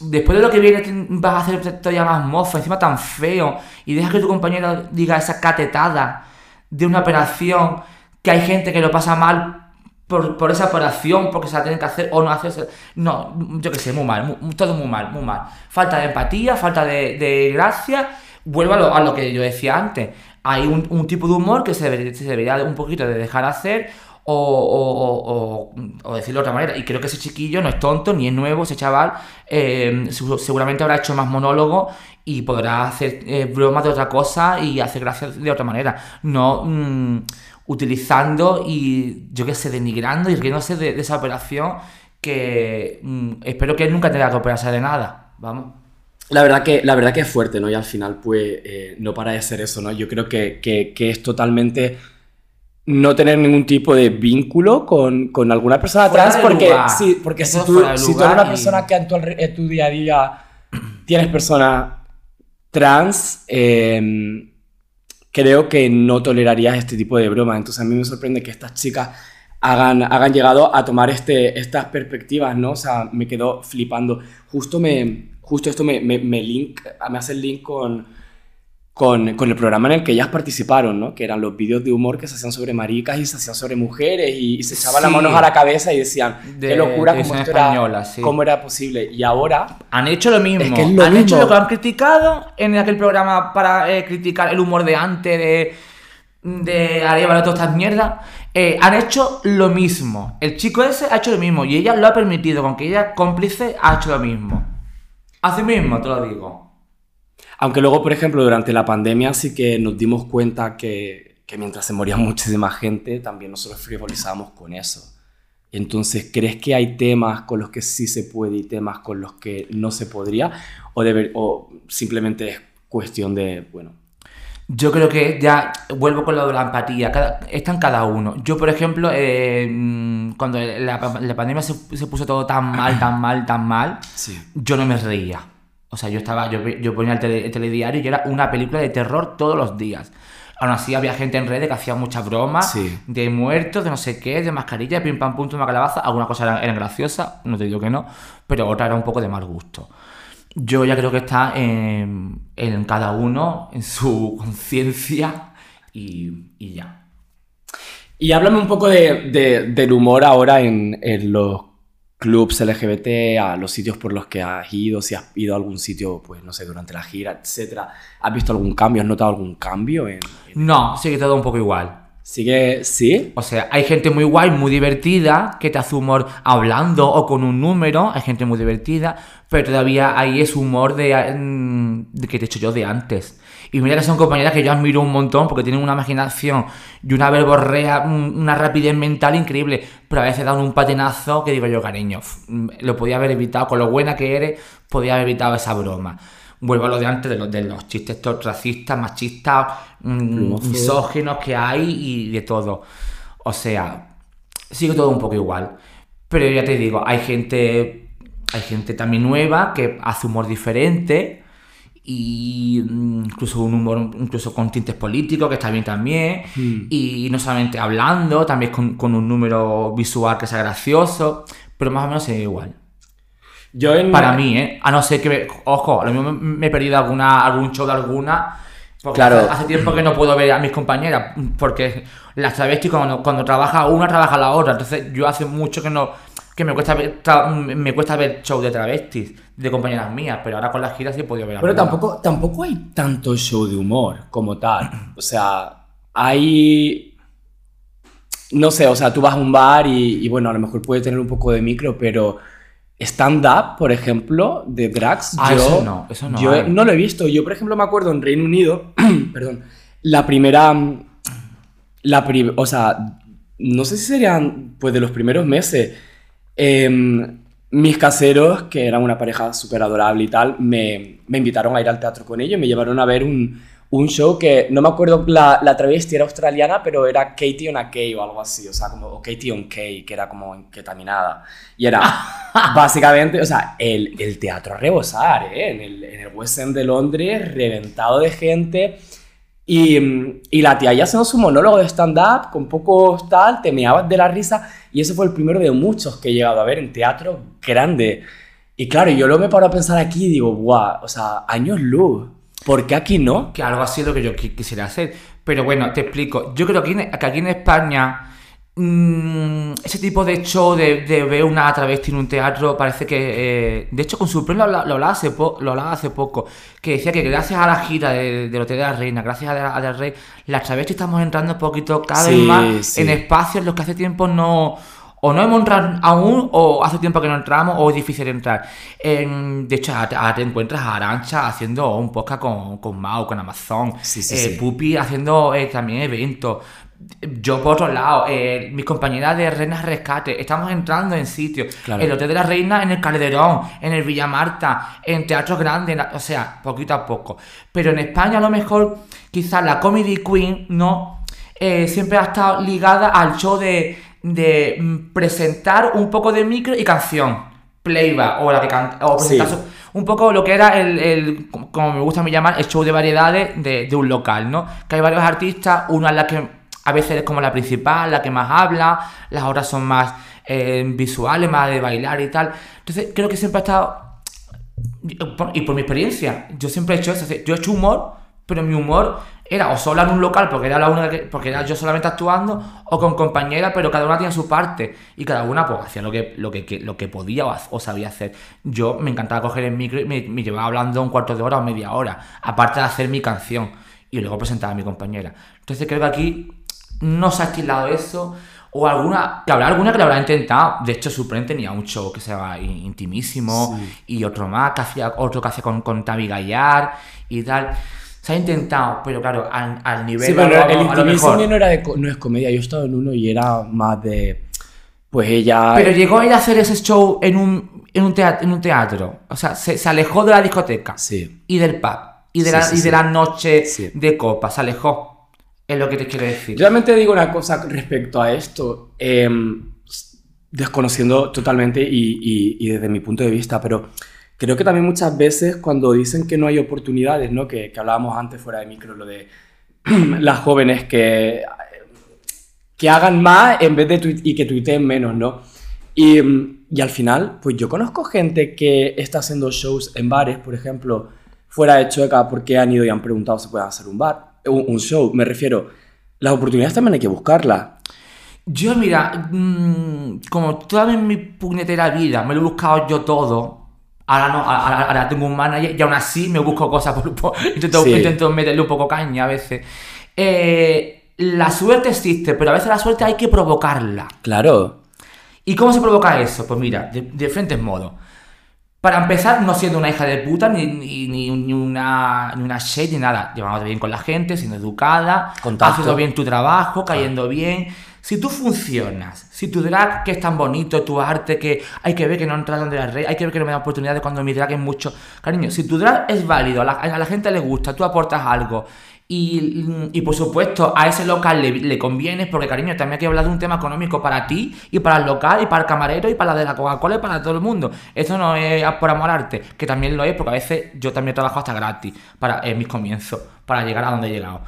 después de lo que viene vas a hacer todavía más mofa, encima tan feo, y deja que tu compañero diga esa catetada de una operación, que hay gente que lo pasa mal por, por esa operación, porque se la tienen que hacer o no hacerse. No, yo qué sé, muy mal, muy- todo muy mal, muy mal. Falta de empatía, falta de, gracia. Vuelvo a lo, que yo decía antes. Hay un, tipo de humor que se, debe- se debería un poquito de dejar hacer o, o- o- o- decirlo de otra manera. Y creo que ese chiquillo no es tonto ni es nuevo, ese chaval eh, seguramente habrá hecho más monólogo y podrá hacer eh, bromas de otra cosa y hacer gracias de otra manera. No mm, utilizando y yo qué sé, denigrando y riéndose de, de esa operación que mm, espero que él nunca tenga que operarse de nada. Vamos. La verdad que, la verdad que es fuerte, ¿no? Y al final, pues, eh, no para de ser eso, ¿no? Yo creo que, que- que es totalmente no tener ningún tipo de vínculo con, con alguna persona Fuera trans, porque, lugar. sí, porque si tú, si tú eres una y- persona que en tu, alre- en tu día a día tienes personas trans, eh, creo que no tolerarías este tipo de bromas. Entonces a mí me sorprende que estas chicas hagan, hagan llegado a tomar este, estas perspectivas, ¿no? O sea, me quedo flipando. Justo, me, justo esto me, me, me link, me hace el link con, con, con el programa en el que ellas participaron, ¿no? Que eran los vídeos de humor que se hacían sobre maricas y se hacían sobre mujeres y, y se echaban las manos a la cabeza y decían, De qué locura, cómo televisión esto era, sí. cómo era posible. Y ahora Han hecho lo mismo. Es que es lo han mismo. hecho lo que han criticado en aquel programa para eh, criticar el humor de antes, de, de Arevalo, todas estas mierdas. Eh, han hecho lo mismo. El chico ese ha hecho lo mismo y ella lo ha permitido, con que ella cómplice ha hecho lo mismo. Así mismo, te lo digo. Aunque luego, por ejemplo, durante la pandemia sí que nos dimos cuenta que, que mientras se moría [laughs] muchísima gente, también nosotros frivolizábamos con eso. Entonces, ¿crees que hay temas con los que sí se puede y temas con los que no se podría? ¿O, deber- o simplemente es cuestión de, bueno, Yo creo que ya vuelvo con lo de la empatía. Cada, está en cada uno. Yo, por ejemplo, eh, mm, cuando la, la pandemia se, se puso todo tan mal, tan mal, tan mal, sí. yo no me reía. O sea, yo estaba, yo, yo ponía el, tele- el telediario y era una película de terror todos los días. Aún así había gente en redes que hacía muchas bromas Sí. de muertos, de no sé qué, de mascarilla, pim pam pum, una calabaza. Algunas cosas eran, eran graciosas, no te digo que no, pero otra era un poco de mal gusto. Yo ya creo que está en, en cada uno, en su [laughs] conciencia y, y ya. Y háblame un poco de, de- del humor ahora en, en los clubs LGBT, a los sitios por los que has ido, si has ido a algún sitio, pues no sé, durante la gira, etcétera. ¿Has visto algún cambio? ¿Has notado algún cambio? En, en- No, sigue todo un poco igual. ¿Sigue? ¿Sí? O sea, hay gente muy guay, muy divertida, que te hace humor hablando o con un número, hay gente muy divertida, pero todavía hay ese humor de, mm, de que te he hecho yo de antes. Y mira que son compañeras que yo admiro un montón porque tienen una imaginación y una verborrea, una rapidez mental increíble, pero a veces dan un patenazo que digo yo, cariño, mm, lo podía haber evitado, con lo buena que eres, podía haber evitado esa broma. Vuelvo a lo de antes, de los, de los chistes racistas, machistas, mm, Plumófobos. misóginos que hay y de todo. O sea, sigue todo un poco igual. Pero ya te digo, hay gente, hay gente también nueva que hace humor diferente y mm, incluso un humor incluso con tintes políticos que está bien también Hmm. y no solamente hablando también con, con un número visual que sea gracioso pero más o menos es igual Yo en... para mí eh a no ser que me- ojo a lo mismo me, me he perdido alguna algún show de alguna porque Claro. hace, hace tiempo que no puedo ver a mis compañeras porque las travestis cuando, cuando trabaja una trabaja la otra entonces yo hace mucho que no que me cuesta ver me cuesta ver show de travestis de compañeras mías pero ahora con las giras sí he podido ver Pero alguna. tampoco, tampoco hay tanto show de humor como tal. O sea, hay... No sé, o sea, tú vas a un bar y, y, bueno, a lo mejor puede tener un poco de micro, pero stand-up, por ejemplo, de drags, Ah, yo, eso no, eso no yo hay. no lo he visto. Yo, por ejemplo, me acuerdo en Reino Unido, [clears throat] perdón, la primera, la pri- o sea, no sé si serían, pues, de los primeros meses, em, mis caseros, que eran una pareja súper adorable y tal, me, me invitaron a ir al teatro con ellos, me llevaron a ver un, un show que no me acuerdo, la, la travesti era australiana, pero era Katie on a K o algo así, o sea, como o Katie on K, que era como ketaminada. Y era [laughs] básicamente, o sea, el, el teatro a rebosar, ¿eh? En el, en el West End de Londres, reventado de gente. Y, y, la tía ya haciendo su monólogo de stand-up, con poco tal, te meabas de la risa. Y ese fue el primero de muchos que he llegado a ver en teatro grande. Y claro, yo lo me paro a pensar aquí y digo, guau, o sea, años luz. ¿Por qué aquí no? Que algo así es lo que yo quisiera hacer. Pero bueno, te explico. Yo creo que aquí en España Mm, ese tipo de show de, ver una travesti en un teatro parece que. Eh, de hecho, con su lo, lo, hablaba hace lo hablaba hace poco. Que decía que gracias a la gira del de Hotel de la Reina, gracias a, Del Rey, las travestis estamos entrando un poquito cada vez más en espacios en los que hace tiempo no. O no hemos entrado aún, o hace tiempo que no entramos, o es difícil entrar. de hecho, ahora te encuentras a Arancha haciendo un podcast con, con Mau, con Amazon. eh, Pupi haciendo eh, también eventos. Yo, por otro lado, eh, mis compañeras de Reinas Rescate, estamos entrando en sitios. El Hotel de la Reina en el Calderón, en el Villa Marta, en teatros grandes, o sea, poquito a poco. Pero en España, a lo mejor, quizás la Comedy Queen, ¿no? Eh, siempre ha estado ligada al show de, de mm, presentar un poco de micro y canción. Playback, o la que canta, o presentar un poco lo que era el, como me gusta a mí llamar, el show de variedades de, de un local, ¿no? Que hay varios artistas, una es la que a veces es como la principal, la que más habla, las otras son más eh, visuales, más de bailar y tal. Entonces creo que siempre ha estado... Y por mi experiencia, yo siempre he hecho eso. Yo he hecho humor, pero mi humor era o solo en un local porque era la única que, porque era yo solamente actuando o con compañera pero cada una tenía su parte y cada una pues hacía lo que lo lo que podía o, sabía hacer yo me encantaba coger el micro y me, me, llevaba hablando un cuarto de hora o media hora aparte de hacer mi canción y luego presentaba a mi compañera entonces creo que aquí no se ha estilado eso. O alguna, que habrá alguna que lo habrá intentado. De hecho, Supreme tenía un show que se llama Intimísimo. Y otro más, que hacía, otro que hacía con, con Tavi Gallar y tal. Se ha intentado, pero claro, al, nivel. Sí, pero el Intimísimo no, era de, no es comedia. Yo he estado en uno y era más de. Pues ella. Pero llegó a ir a hacer ese show en un, en un, teatro, en un teatro. O sea, se, alejó de la discoteca. Sí. Y del pub. Y de, la, y de la noche de copa. Se alejó. Es lo que te quiero decir. Realmente digo una cosa respecto a esto, em, desconociendo totalmente y, y, desde mi punto de vista, pero creo que también muchas veces cuando dicen que no hay oportunidades, ¿no? que, que hablábamos antes fuera de micro, lo de [clears throat] las jóvenes que, que hagan más en vez de y que tuiteen menos, ¿no? Y, y, al final, pues yo conozco gente que está haciendo shows en bares, por ejemplo, fuera de Chueca, porque han ido y han preguntado si pueden hacer un bar un, show, me refiero, las oportunidades también hay que buscarlas. Yo, mira, mmm, como toda mi puñetera vida me lo he buscado yo todo, ahora no, ahora, tengo un manager y aún así me busco cosas, por, [laughs] intento, intento meterle un poco caña a veces. Eh, la suerte existe, pero a veces la suerte hay que provocarla. Claro. ¿Y cómo se provoca eso? Pues mira, de, de diferentes modos. Para empezar, no siendo una hija de puta, ni, ni, ni una, ni una shade, ni nada. Llevándote bien con la gente, siendo educada, haciendo bien tu trabajo, cayendo bien. Si tú funcionas, si tu drag, que es tan bonito, tu arte, que hay que ver que no entran de la red, hay que ver que no me da oportunidades cuando mi drag es mucho. Cariño, si tu drag es válido, a la, a la gente le gusta, tú aportas algo y, por supuesto, a ese local le, conviene, porque cariño, también hay que hablar de un tema económico para ti, y para el local, y para el camarero, y para la de la Coca-Cola, y para todo el mundo. Eso no es por amor que también lo es, porque a veces yo también trabajo hasta gratis para, en mis comienzos, para llegar a donde he llegado.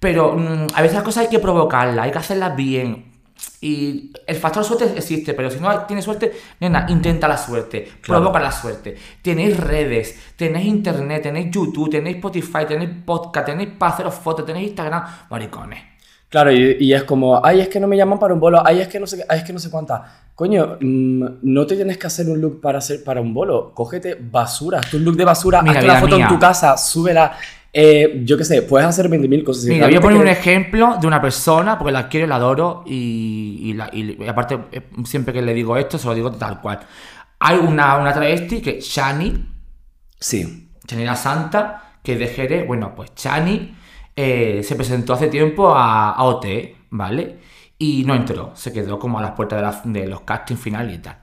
Pero mm, a veces las cosas hay que provocarlas, hay que hacerlas bien. Y el factor suerte existe, pero si no tienes suerte, nena, intenta la suerte, provoca la suerte. Tenéis redes, tenéis internet, tenéis YouTube, tenéis Spotify, tenéis podcast, tenéis para haceros fotos, tenéis Instagram, maricones. Claro, y, es como, ay, es que no me llaman para un bolo, ay, es que no sé, ay, es que no sé cuánta. Coño, mm, no te tienes que hacer un look para hacer para un bolo. Cógete basura, tu look de basura, Mira, hazte una foto en tu casa, súbela eh, yo qué sé, puedes hacer 20.000 cosas. Mira, voy a poner un ejemplo de una persona, porque la quiero y la adoro, y, aparte, eh, siempre que le digo esto, se lo digo tal cual. Hay una, una travesti que Shani, sí. Shani la Santa, que es de Jerez. Bueno, pues Shani eh, se presentó hace tiempo a, a OT, ¿vale? Y no entró, se quedó como a las puertas de, los castings finales y tal.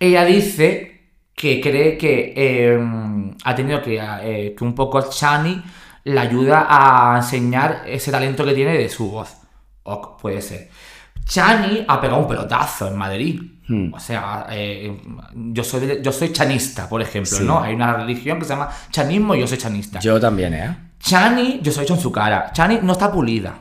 Ella dice que cree que ha tenido que, que un poco Shani le ayuda a enseñar ese talento que tiene de su voz. O puede ser. Chani ha pegado un pelotazo en Madrid. Hmm. O sea, eh, yo, soy yo soy chanista, por ejemplo, Sí. ¿no? Hay una religión que se llama chanismo y yo soy chanista. Yo también, ¿eh? Chani, yo he hecho en su cara. Chani no está pulida.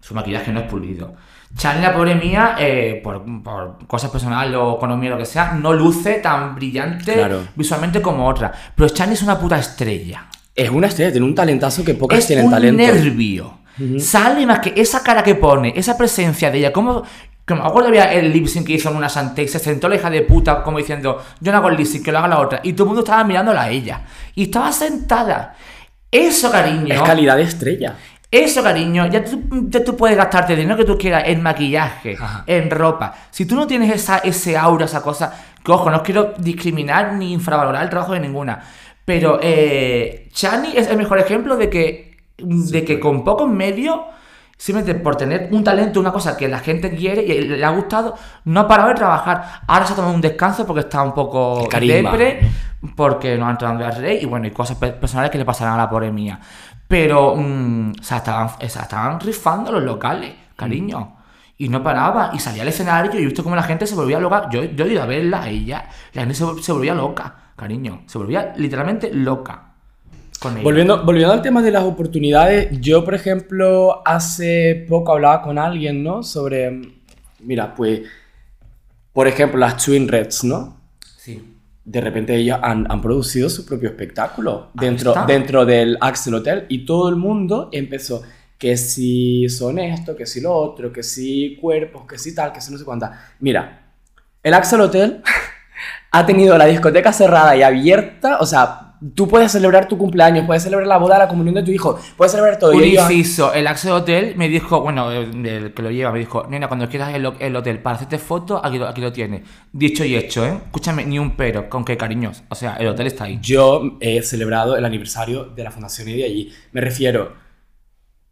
Su maquillaje no es pulido. Chani, la pobre mía, eh, por, por cosas personales o economía o lo que sea, no luce tan brillante Claro. visualmente como otra. Pero Chani es una puta estrella. Es una estrella, tiene un talentazo que pocas es tienen un talento. nervio. Sale más que esa cara que pone, esa presencia de ella, como... Que me acuerdo había el lip sync que hizo en una Sante y se sentó la hija de puta como diciendo, yo no hago el lip sync, que lo haga la otra. Y todo el mundo estaba mirándola a ella. Y estaba sentada. Eso, cariño. Es calidad de estrella. Eso, cariño, ya tú, ya tú puedes gastarte el dinero que tú quieras en maquillaje, Ajá. en ropa. Si tú no tienes esa, ese aura, esa cosa, que ojo, no quiero discriminar ni infravalorar el trabajo de ninguna. Pero eh, Chani es el mejor ejemplo de que, de que con pocos medios, simplemente por tener un talento, una cosa que la gente quiere y le ha gustado, no ha parado de trabajar. Ahora se ha tomado un descanso porque está un poco depre, porque no ha entrado en Rey y bueno, y cosas pe- personales que le pasarán a la pobre mía. Pero, mm, o sea, estaban, o sea, estaban rifando los locales, cariño. Y no paraba. Y salía al escenario y he visto cómo la gente se volvía loca. Yo, yo he ido a verla a ella. La gente se volvía loca, cariño. Se volvía literalmente loca con ella. Volviendo, volviendo al tema de las oportunidades, yo, por ejemplo, hace poco hablaba con alguien, ¿no? Sobre, mira, pues, por ejemplo, las Twin Reds, ¿no? Sí. De repente ellos han, han producido su propio espectáculo dentro, está. dentro del Axel Hotel y todo el mundo empezó que si son esto, que si lo otro, que si cuerpos, que si tal, que si no sé cuánta. Mira, el Axel Hotel ha tenido la discoteca cerrada y abierta, o sea, tú puedes celebrar tu cumpleaños, puedes celebrar la boda, la comunión de tu hijo, puedes celebrar todo. Inciso, el Axel Hotel me dijo, bueno, el, el que lo lleva me dijo, nena, cuando quieras el, el hotel para hacerte fotos, aquí, aquí lo tienes. Dicho y hecho, ¿eh? Escúchame, ni un pero, con qué cariños. O sea, el hotel está ahí. Yo he celebrado el aniversario de la Fundación y de allí. Me refiero,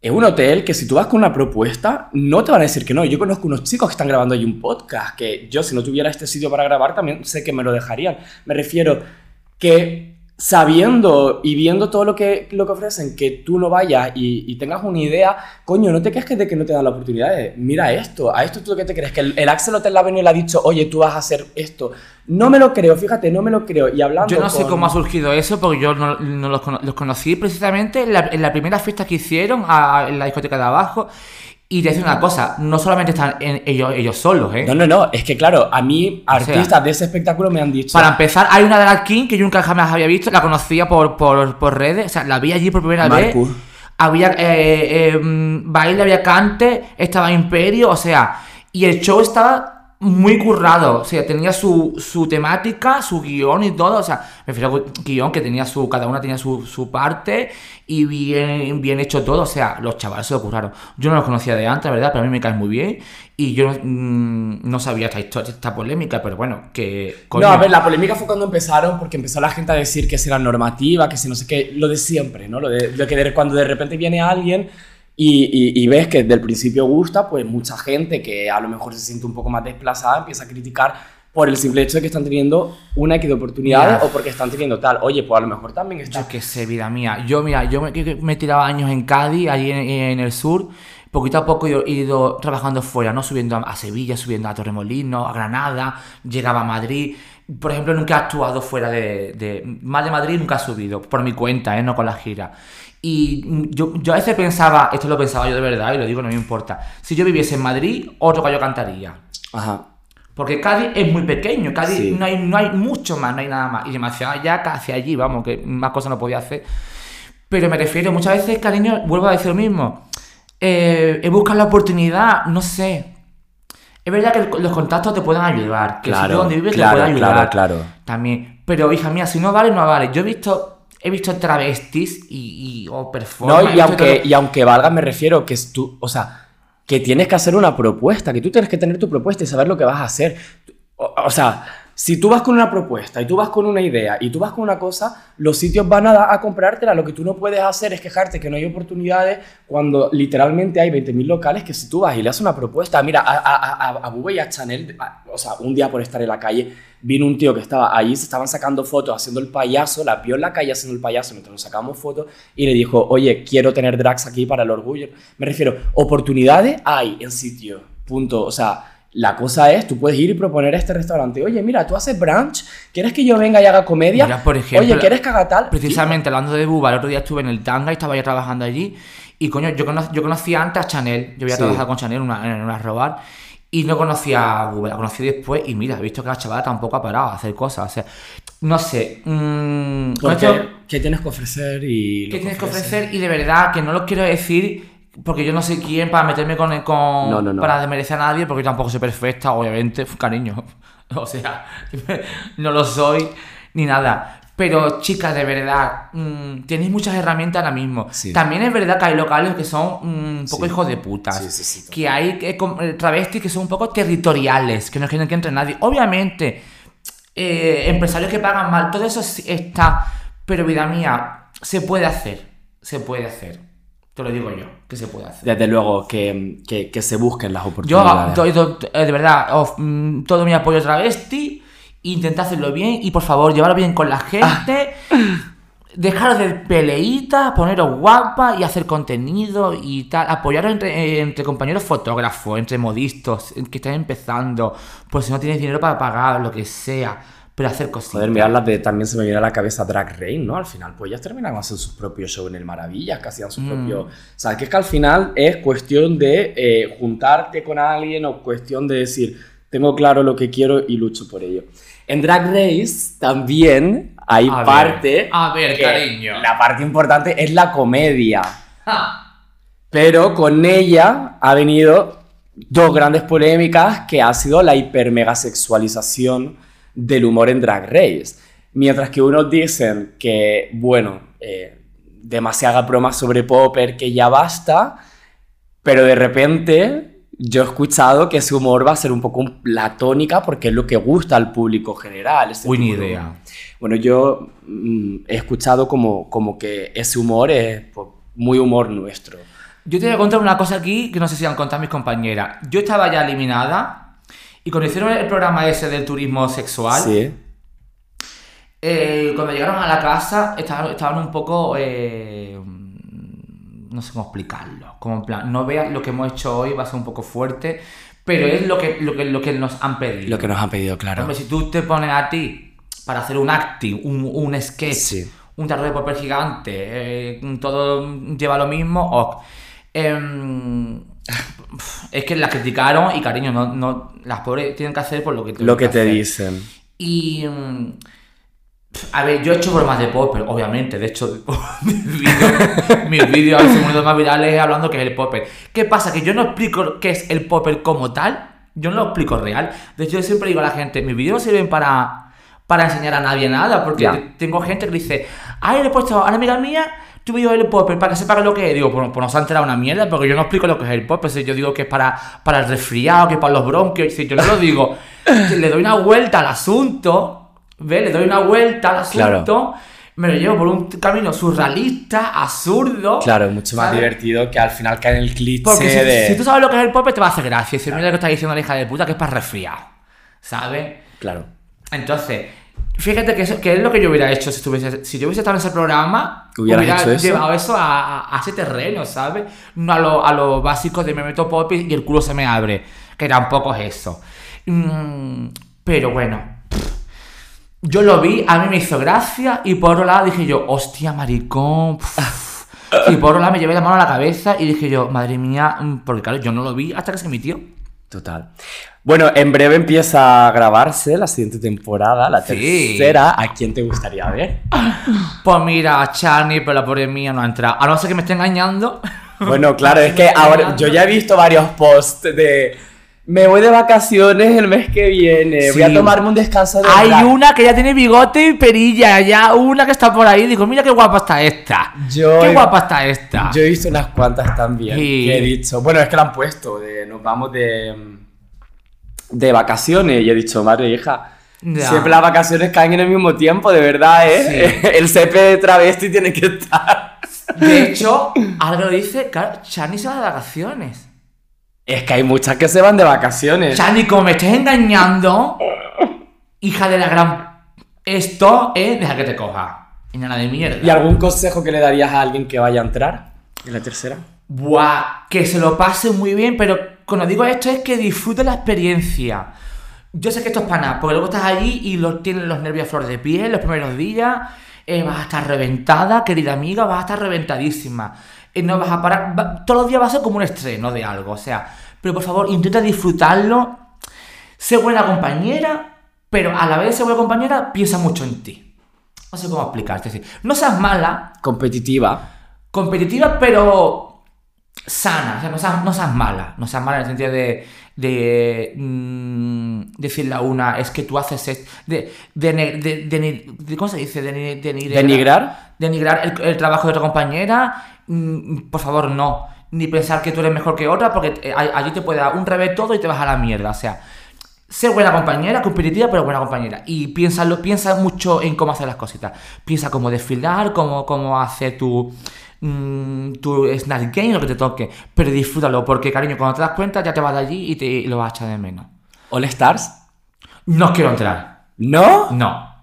es un hotel que si tú vas con una propuesta, no te van a decir que no. Yo conozco unos chicos que están grabando allí un podcast, que yo si no tuviera este sitio para grabar también sé que me lo dejarían. Me refiero que sabiendo y viendo todo lo que, lo que ofrecen, que tú no vayas y, y tengas una idea, coño, no te quejes de que no te dan la oportunidad. de, Mira esto, a esto tú lo que te crees, que el, el Axel Hotel la ha venido y le ha dicho, oye, tú vas a hacer esto. No me lo creo, fíjate, no me lo creo. Y hablando Yo no sé con- cómo ha surgido eso, porque yo no, no los, cono- los conocí precisamente en la, en la primera fiesta que hicieron a- en la discoteca de abajo. Y te decir una cosa, no solamente están en- ellos, ellos solos, ¿eh? No, no, no, es que claro, a mí artistas de ese espectáculo me han dicho... Para empezar, hay una drag king que yo nunca jamás había visto, la conocía por, por, por redes, o sea, la vi allí por primera Marcus. vez. Había eh, eh, mm, baile, había cante, estaba Imperio, o sea, y el show estaba muy currado, o sea, tenía su, su temática, su guion y todo, o sea, me refiero a guion que tenía su, cada una tenía su, su parte y bien, bien hecho todo, o sea, los chavales se lo curraron. Yo no los conocía de antes, la verdad, pero a mí me caen muy bien. Y yo no, mm, no sabía esta historia, esta polémica, pero bueno, que... coño, No, a ver, la polémica fue cuando empezaron, porque empezó la gente a decir que si era normativa, que si no sé qué, lo de siempre, ¿no? Lo de, que de- cuando de repente viene alguien y, y- y ves que del principio gusta, pues mucha gente que a lo mejor se siente un poco más desplazada empieza a criticar por el simple hecho de que están teniendo una equidad de oportunidades Ya. o porque están teniendo tal. Oye, pues a lo mejor también está... Yo qué sé, vida mía. Yo, mira, yo me, me he tirado años en Cádiz, allí en, en el sur. Poquito a poco he ido, he ido trabajando fuera, ¿no? Subiendo a, a Sevilla, subiendo a Torremolinos, a Granada, llegaba a Madrid. Por ejemplo, nunca he actuado fuera de, de- Más de Madrid nunca he subido, por mi cuenta, ¿eh? No con la gira. Y mm, yo, yo a veces pensaba, esto lo pensaba yo de verdad, y lo digo, no me importa. Si yo viviese en Madrid, otro gallo cantaría. Ajá. Porque Cádiz es muy pequeño, Cádiz Sí. no, hay, no hay mucho más, no hay nada más. Y demasiado ya casi allí, vamos, que más cosas no podía hacer. Pero me refiero, muchas veces, cariño, vuelvo a decir lo mismo. Eh, he buscado la oportunidad, no sé. Es verdad que el- los contactos te pueden ayudar. Que el Claro, sitio donde vives claro, te puede ayudar. claro, claro. También. Pero, hija mía, si no vale, no vale. Yo he visto, he visto travestis y, y o No, performance. he y aunque, todo- y aunque valga, me refiero que es tú, o sea, que tienes que hacer una propuesta, que tú tienes que tener tu propuesta y saber lo que vas a hacer. O, o sea, si tú vas con una propuesta y tú vas con una idea y tú vas con una cosa, los sitios van a, a comprártela. Lo que tú no puedes hacer es quejarte que no hay oportunidades cuando literalmente hay 20.000 locales que si tú vas y le haces una propuesta, mira, a, a, a, a Bube y a Chanel, o sea, un día por estar en la calle, vino un tío que estaba allí, se estaban sacando fotos haciendo el payaso, la vio en la calle haciendo el payaso mientras nos sacamos fotos y le dijo, oye, quiero tener drags aquí para el orgullo. Me refiero, oportunidades hay en sitio, punto. O sea, la cosa es, tú puedes ir y proponer a este restaurante, oye, mira, tú haces brunch, ¿quieres que yo venga y haga comedia? Mira, por ejemplo, oye, ¿quieres que haga tal? Precisamente hablando de Buba, el otro día estuve en el Tanga y estaba ya trabajando allí. Y coño, yo, cono- yo conocía antes a Chanel. Yo había Sí. trabajado con Chanel en una, en una robar. Y no conocía a Buba, la conocí después. Y mira, he visto que la chavala tampoco ha parado a hacer cosas. O sea, no sé. mm, esto- ¿Qué tienes que ofrecer y... ¿Qué tienes que ofrecer? Y de verdad que no lo quiero decir porque yo no sé quién para meterme con, con No, no, no. para desmerecer a nadie porque yo tampoco soy perfecta, obviamente, [laughs] cariño. [laughs] O sea, [laughs] no lo soy ni nada. Pero chicas, de verdad, mm, tenéis muchas herramientas ahora mismo. Sí. También es verdad que hay locales que son mm, un poco Sí. hijos de puta. Sí, sí, sí, que hay eh, eh, travestis que son un poco territoriales, que no quieren que entre nadie. Obviamente, eh, empresarios que pagan mal, todo eso está. Pero vida mía, se puede hacer. Se puede hacer. Te lo digo yo, que se puede hacer. Desde luego, que, que, que se busquen las Yo, oportunidades. doy- doy- eh, de verdad, of- mm, todo mi apoyo a travesti. Intenta hacerlo bien y por favor, llevarlo bien con la gente. Dejaros de peleita, poneros guapa y hacer contenido y tal. Apoyaros entre, eh, entre compañeros fotógrafos, entre modistas que están empezando. Pues si no tienes dinero para pagar, lo que sea. Pero hacer cositas. Joder, mirarlas de también se me viene a la cabeza Drag Rain, ¿no? Al final, pues ellas terminaron haciendo sus propios shows en el Maravillas, que hacían sus Mm. propios. O sea, que es que al final es cuestión de eh, juntarte con alguien o cuestión de decir, tengo claro lo que quiero y lucho por ello. En Drag Race también hay A ver, parte. a ver, cariño. La parte importante es la comedia. Ah, Pero con ella ha venido dos grandes polémicas que ha sido la hipermegasexualización del humor en Drag Race. Mientras que unos dicen que, bueno, eh, demasiada broma sobre Popper, que ya basta, pero de repente yo he escuchado que ese humor va a ser un poco la tónica porque es lo que gusta al público general. Buena idea. Bueno, yo mm, he escuchado como, como que ese humor es pues, muy humor nuestro. Yo te voy a contar una cosa aquí que no sé si han contado mis compañeras. Yo estaba ya eliminada y cuando hicieron el programa ese del turismo sexual, Sí. eh, cuando llegaron a la casa estaban, estaban un poco... eh, no sé cómo explicarlo. Como en plan, no veas lo que hemos hecho hoy, va a ser un poco fuerte, pero es lo que, lo que, lo que nos han pedido. Lo que nos han pedido, claro. Hombre, si tú te pones a ti para hacer un acting, un, un sketch, Sí. un tarro de papel gigante, eh, todo lleva lo mismo, ok. Em, es que las criticaron y cariño, no, no, las pobres tienen que hacer por lo que tienen Lo que te hacer. dicen. Y. A ver, yo he hecho bromas de popper, obviamente. De hecho, [laughs] mis vídeos han sido más virales hablando que es el popper. ¿Qué pasa? Que yo no explico qué es el popper como tal. Yo no lo explico real. De hecho, yo siempre digo a la gente: mis vídeos no sirven para, para enseñar a nadie nada. Porque te- tengo gente que dice: Ay, le he puesto a una amiga mía. Tu vídeo del popper para que sepa lo que es. Digo, pues, pues no se ha enterado una mierda porque yo no explico lo que es el popper. Si yo digo que es para, para el resfriado, que es para los bronquios. Si yo no lo digo, [coughs] le doy una vuelta al asunto. ¿Ves? Le doy una vuelta al Claro. asunto. Me lo llevo por un camino surrealista, absurdo. Claro, mucho más ¿sabes? divertido que al final cae en el cliché Porque si, de... si tú sabes lo que es el popper, te va a hacer gracia. Si mira lo que está diciendo la hija de puta, que es para resfriado. ¿Sabes? Claro. Entonces, fíjate que, eso, que es lo que yo hubiera hecho si, estuviese, si yo hubiese estado en ese programa. ¿Hubieras hubiera eso? llevado eso a, a- a ese terreno, ¿sabes? No a lo, a lo básico de me meto pop y el culo se me abre. Que tampoco es eso. Mm, pero bueno. Yo lo vi, a mí me hizo gracia y por otro lado dije yo, hostia, maricón. pf". [laughs] Y por otro lado me llevé la mano a la cabeza y dije yo, madre mía, mm, porque claro, yo no lo vi hasta que se emitió. Total. Bueno, en breve empieza a grabarse la siguiente temporada, la Sí. tercera. ¿A quién te gustaría ver? [laughs] Pues mira, Charlie, pero la pobre mía no ha entrado. A no ser que me esté engañando. [laughs] Bueno, claro, es que [laughs] ahora yo ya he visto varios posts de me voy de vacaciones el mes que viene, voy a tomarme un descanso de Hay drag". una que ya tiene bigote y perilla, ya una que está por ahí. Digo, mira qué guapa está esta. Yo qué he- guapa está esta. Yo he visto unas cuantas también Sí. que he dicho, bueno, es que la han puesto, de, nos vamos de, de vacaciones y he dicho, madre hija, Ya. Siempre las vacaciones caen en el mismo tiempo, de verdad, ¿eh? [laughs] El CP de travesti tiene que estar. De [laughs] hecho, algo dice, claro, Chani se va de vacaciones. Es que hay muchas que se van de vacaciones. Chani, como me estés engañando, hija de la gran... Esto es... Deja que te coja. Y nada de mierda. ¿Y algún consejo que le darías a alguien que vaya a entrar en la tercera? Buah, que se lo pase muy bien, pero cuando digo esto es que disfrute la experiencia. Yo sé que esto es para nada, porque luego estás allí y lo, tienes los nervios a flor de piel los primeros días, eh, vas a estar reventada, querida amiga, vas a estar reventadísima. Eh, no vas a parar, va- todos los días va a ser como un estreno de algo, o sea, pero por favor, intenta disfrutarlo, sé buena compañera, pero a la vez de ser buena compañera, piensa mucho en ti. No sé cómo explicarte, es decir, no seas mala, Competitiva. competitiva, pero sana. O sea, no seas, no seas mala. No seas mala en el sentido de, de mm, decirle a una, es que tú haces esto. De, de, de, ¿Cómo se dice? De, de, ¿Denigrar? Denigrar el, el trabajo de otra compañera. Mm, por favor, no. Ni pensar que tú eres mejor que otra, porque eh, allí te puede dar un revés todo y te vas a la mierda. O sea, Sé buena compañera, competitiva, pero buena compañera. Y piénsalo, piensa mucho en cómo hacer las cositas. Piensa cómo desfilar, cómo, cómo hacer tu, mm, tu snack game, lo que te toque. Pero disfrútalo, porque cariño, cuando te das cuenta ya te vas de allí y, te, y lo vas a echar de menos. ¿All Stars? No quiero entrar. ¿No? No.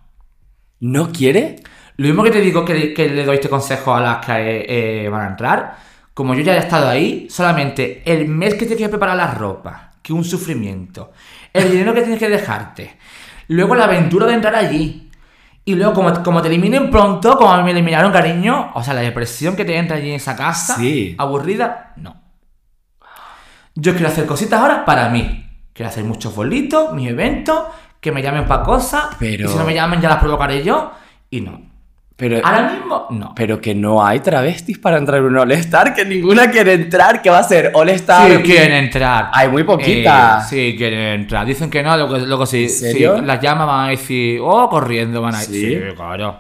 ¿No quiere? Lo mismo que te digo que, que le doy este consejo a las que eh, van a entrar. Como yo ya he estado ahí, solamente el mes que tienes que preparar la ropa, que un sufrimiento. El dinero que tienes que dejarte. Luego la aventura de entrar allí. Y luego, como, como te eliminen pronto, como me eliminaron, cariño, o sea, la depresión que te entra allí en esa casa, Sí. aburrida, no. Yo quiero hacer cositas ahora para mí. Quiero hacer muchos bolitos, mis eventos, que me llamen para cosas. Pero- Y si no me llamen, ya las provocaré yo. Y no. Pero, Ahora mismo, no. pero que no hay travestis para entrar en un All Star, que ninguna quiere entrar, que va a ser All Star. Sí, quieren entrar. Hay muy poquitas. Eh, sí, quieren entrar. Dicen que no, luego, luego sí, las llaman, van a decir, oh, corriendo, van a decir. ¿Sí? Sí, claro.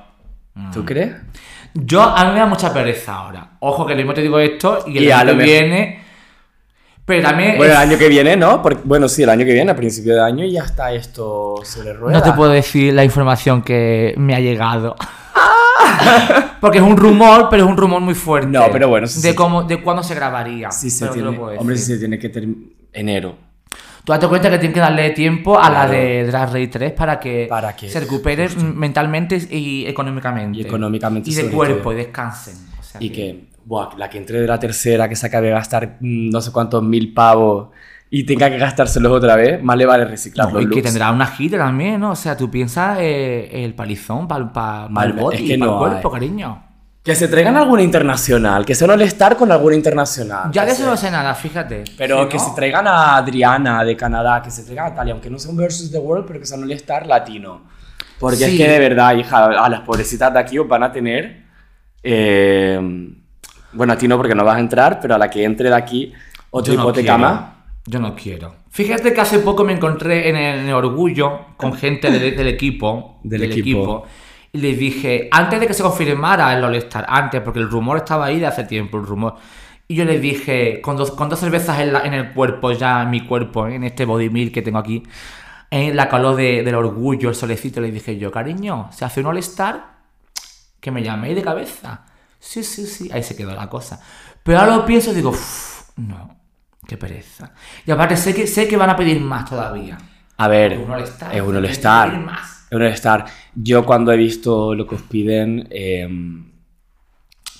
¿Tú crees? Yo, a mí me da mucha pereza ahora. Ojo, que lo mismo te digo esto y el Y año que viene. Pero también. Bueno, el año que viene, ¿no? Porque, bueno, sí, el año que viene, a principio de año, ya está esto sobre ruedas. No te puedo decir la información que me ha llegado. [laughs] Porque es un rumor, pero es un rumor muy fuerte. No, pero bueno, De cómo, de cuándo se grabaría. Sí, se lo puedo decir. Hombre, sí se tiene que terminar. Enero. Tú date cuenta que tienes que darle tiempo a la de Drag Race 3 para que, Para se recupere mentalmente y económicamente. Y económicamente, Y de cuerpo, todo. y descansen. O sea Y que, buah, la que entre de la tercera, que se acabe de gastar mm, no sé cuántos mil pavos y tenga que gastárselos otra vez, más le vale reciclar No, y que looks. tendrá una gira también, ¿no? O sea, tú piensas eh, el palizón para Mal- el body es que no el cuerpo, hay. cariño. Que se traigan alguna internacional, que sea un all-star con alguna internacional. Ya que de eso no sé nada, fíjate. Pero Si que no- se traigan a Adriana de Canadá, que se traigan a Talia, aunque no sea un versus the world, pero que sea un all-star latino. Porque Sí. es que de verdad, hija, a las pobrecitas de aquí os van a tener. eh, bueno, a ti no, porque no vas a entrar, pero a la que entre de aquí, no hipoteca quiero. más. Yo no quiero. Fíjate que hace poco me encontré en el, en el Orgullo con gente [laughs] del, del equipo. Del equipo. Y les dije, antes de que se confirmara el All-Star, antes, porque el rumor estaba ahí de hace tiempo, el rumor. Y yo les dije, con dos, con dos cervezas en, la- en el cuerpo, ya en mi cuerpo, en este body milk que tengo aquí, en la calor de- del orgullo, el solecito, les dije yo, cariño, se hace un All-Star, que me llaméis de cabeza. Sí, sí, sí, ahí se quedó la cosa. Pero ahora lo pienso y digo, "Uf, no, qué pereza. Y aparte sé que, sé que van a pedir más todavía. A ver, Es un all-star, es un all-star. Yo cuando he visto lo que os piden, eh,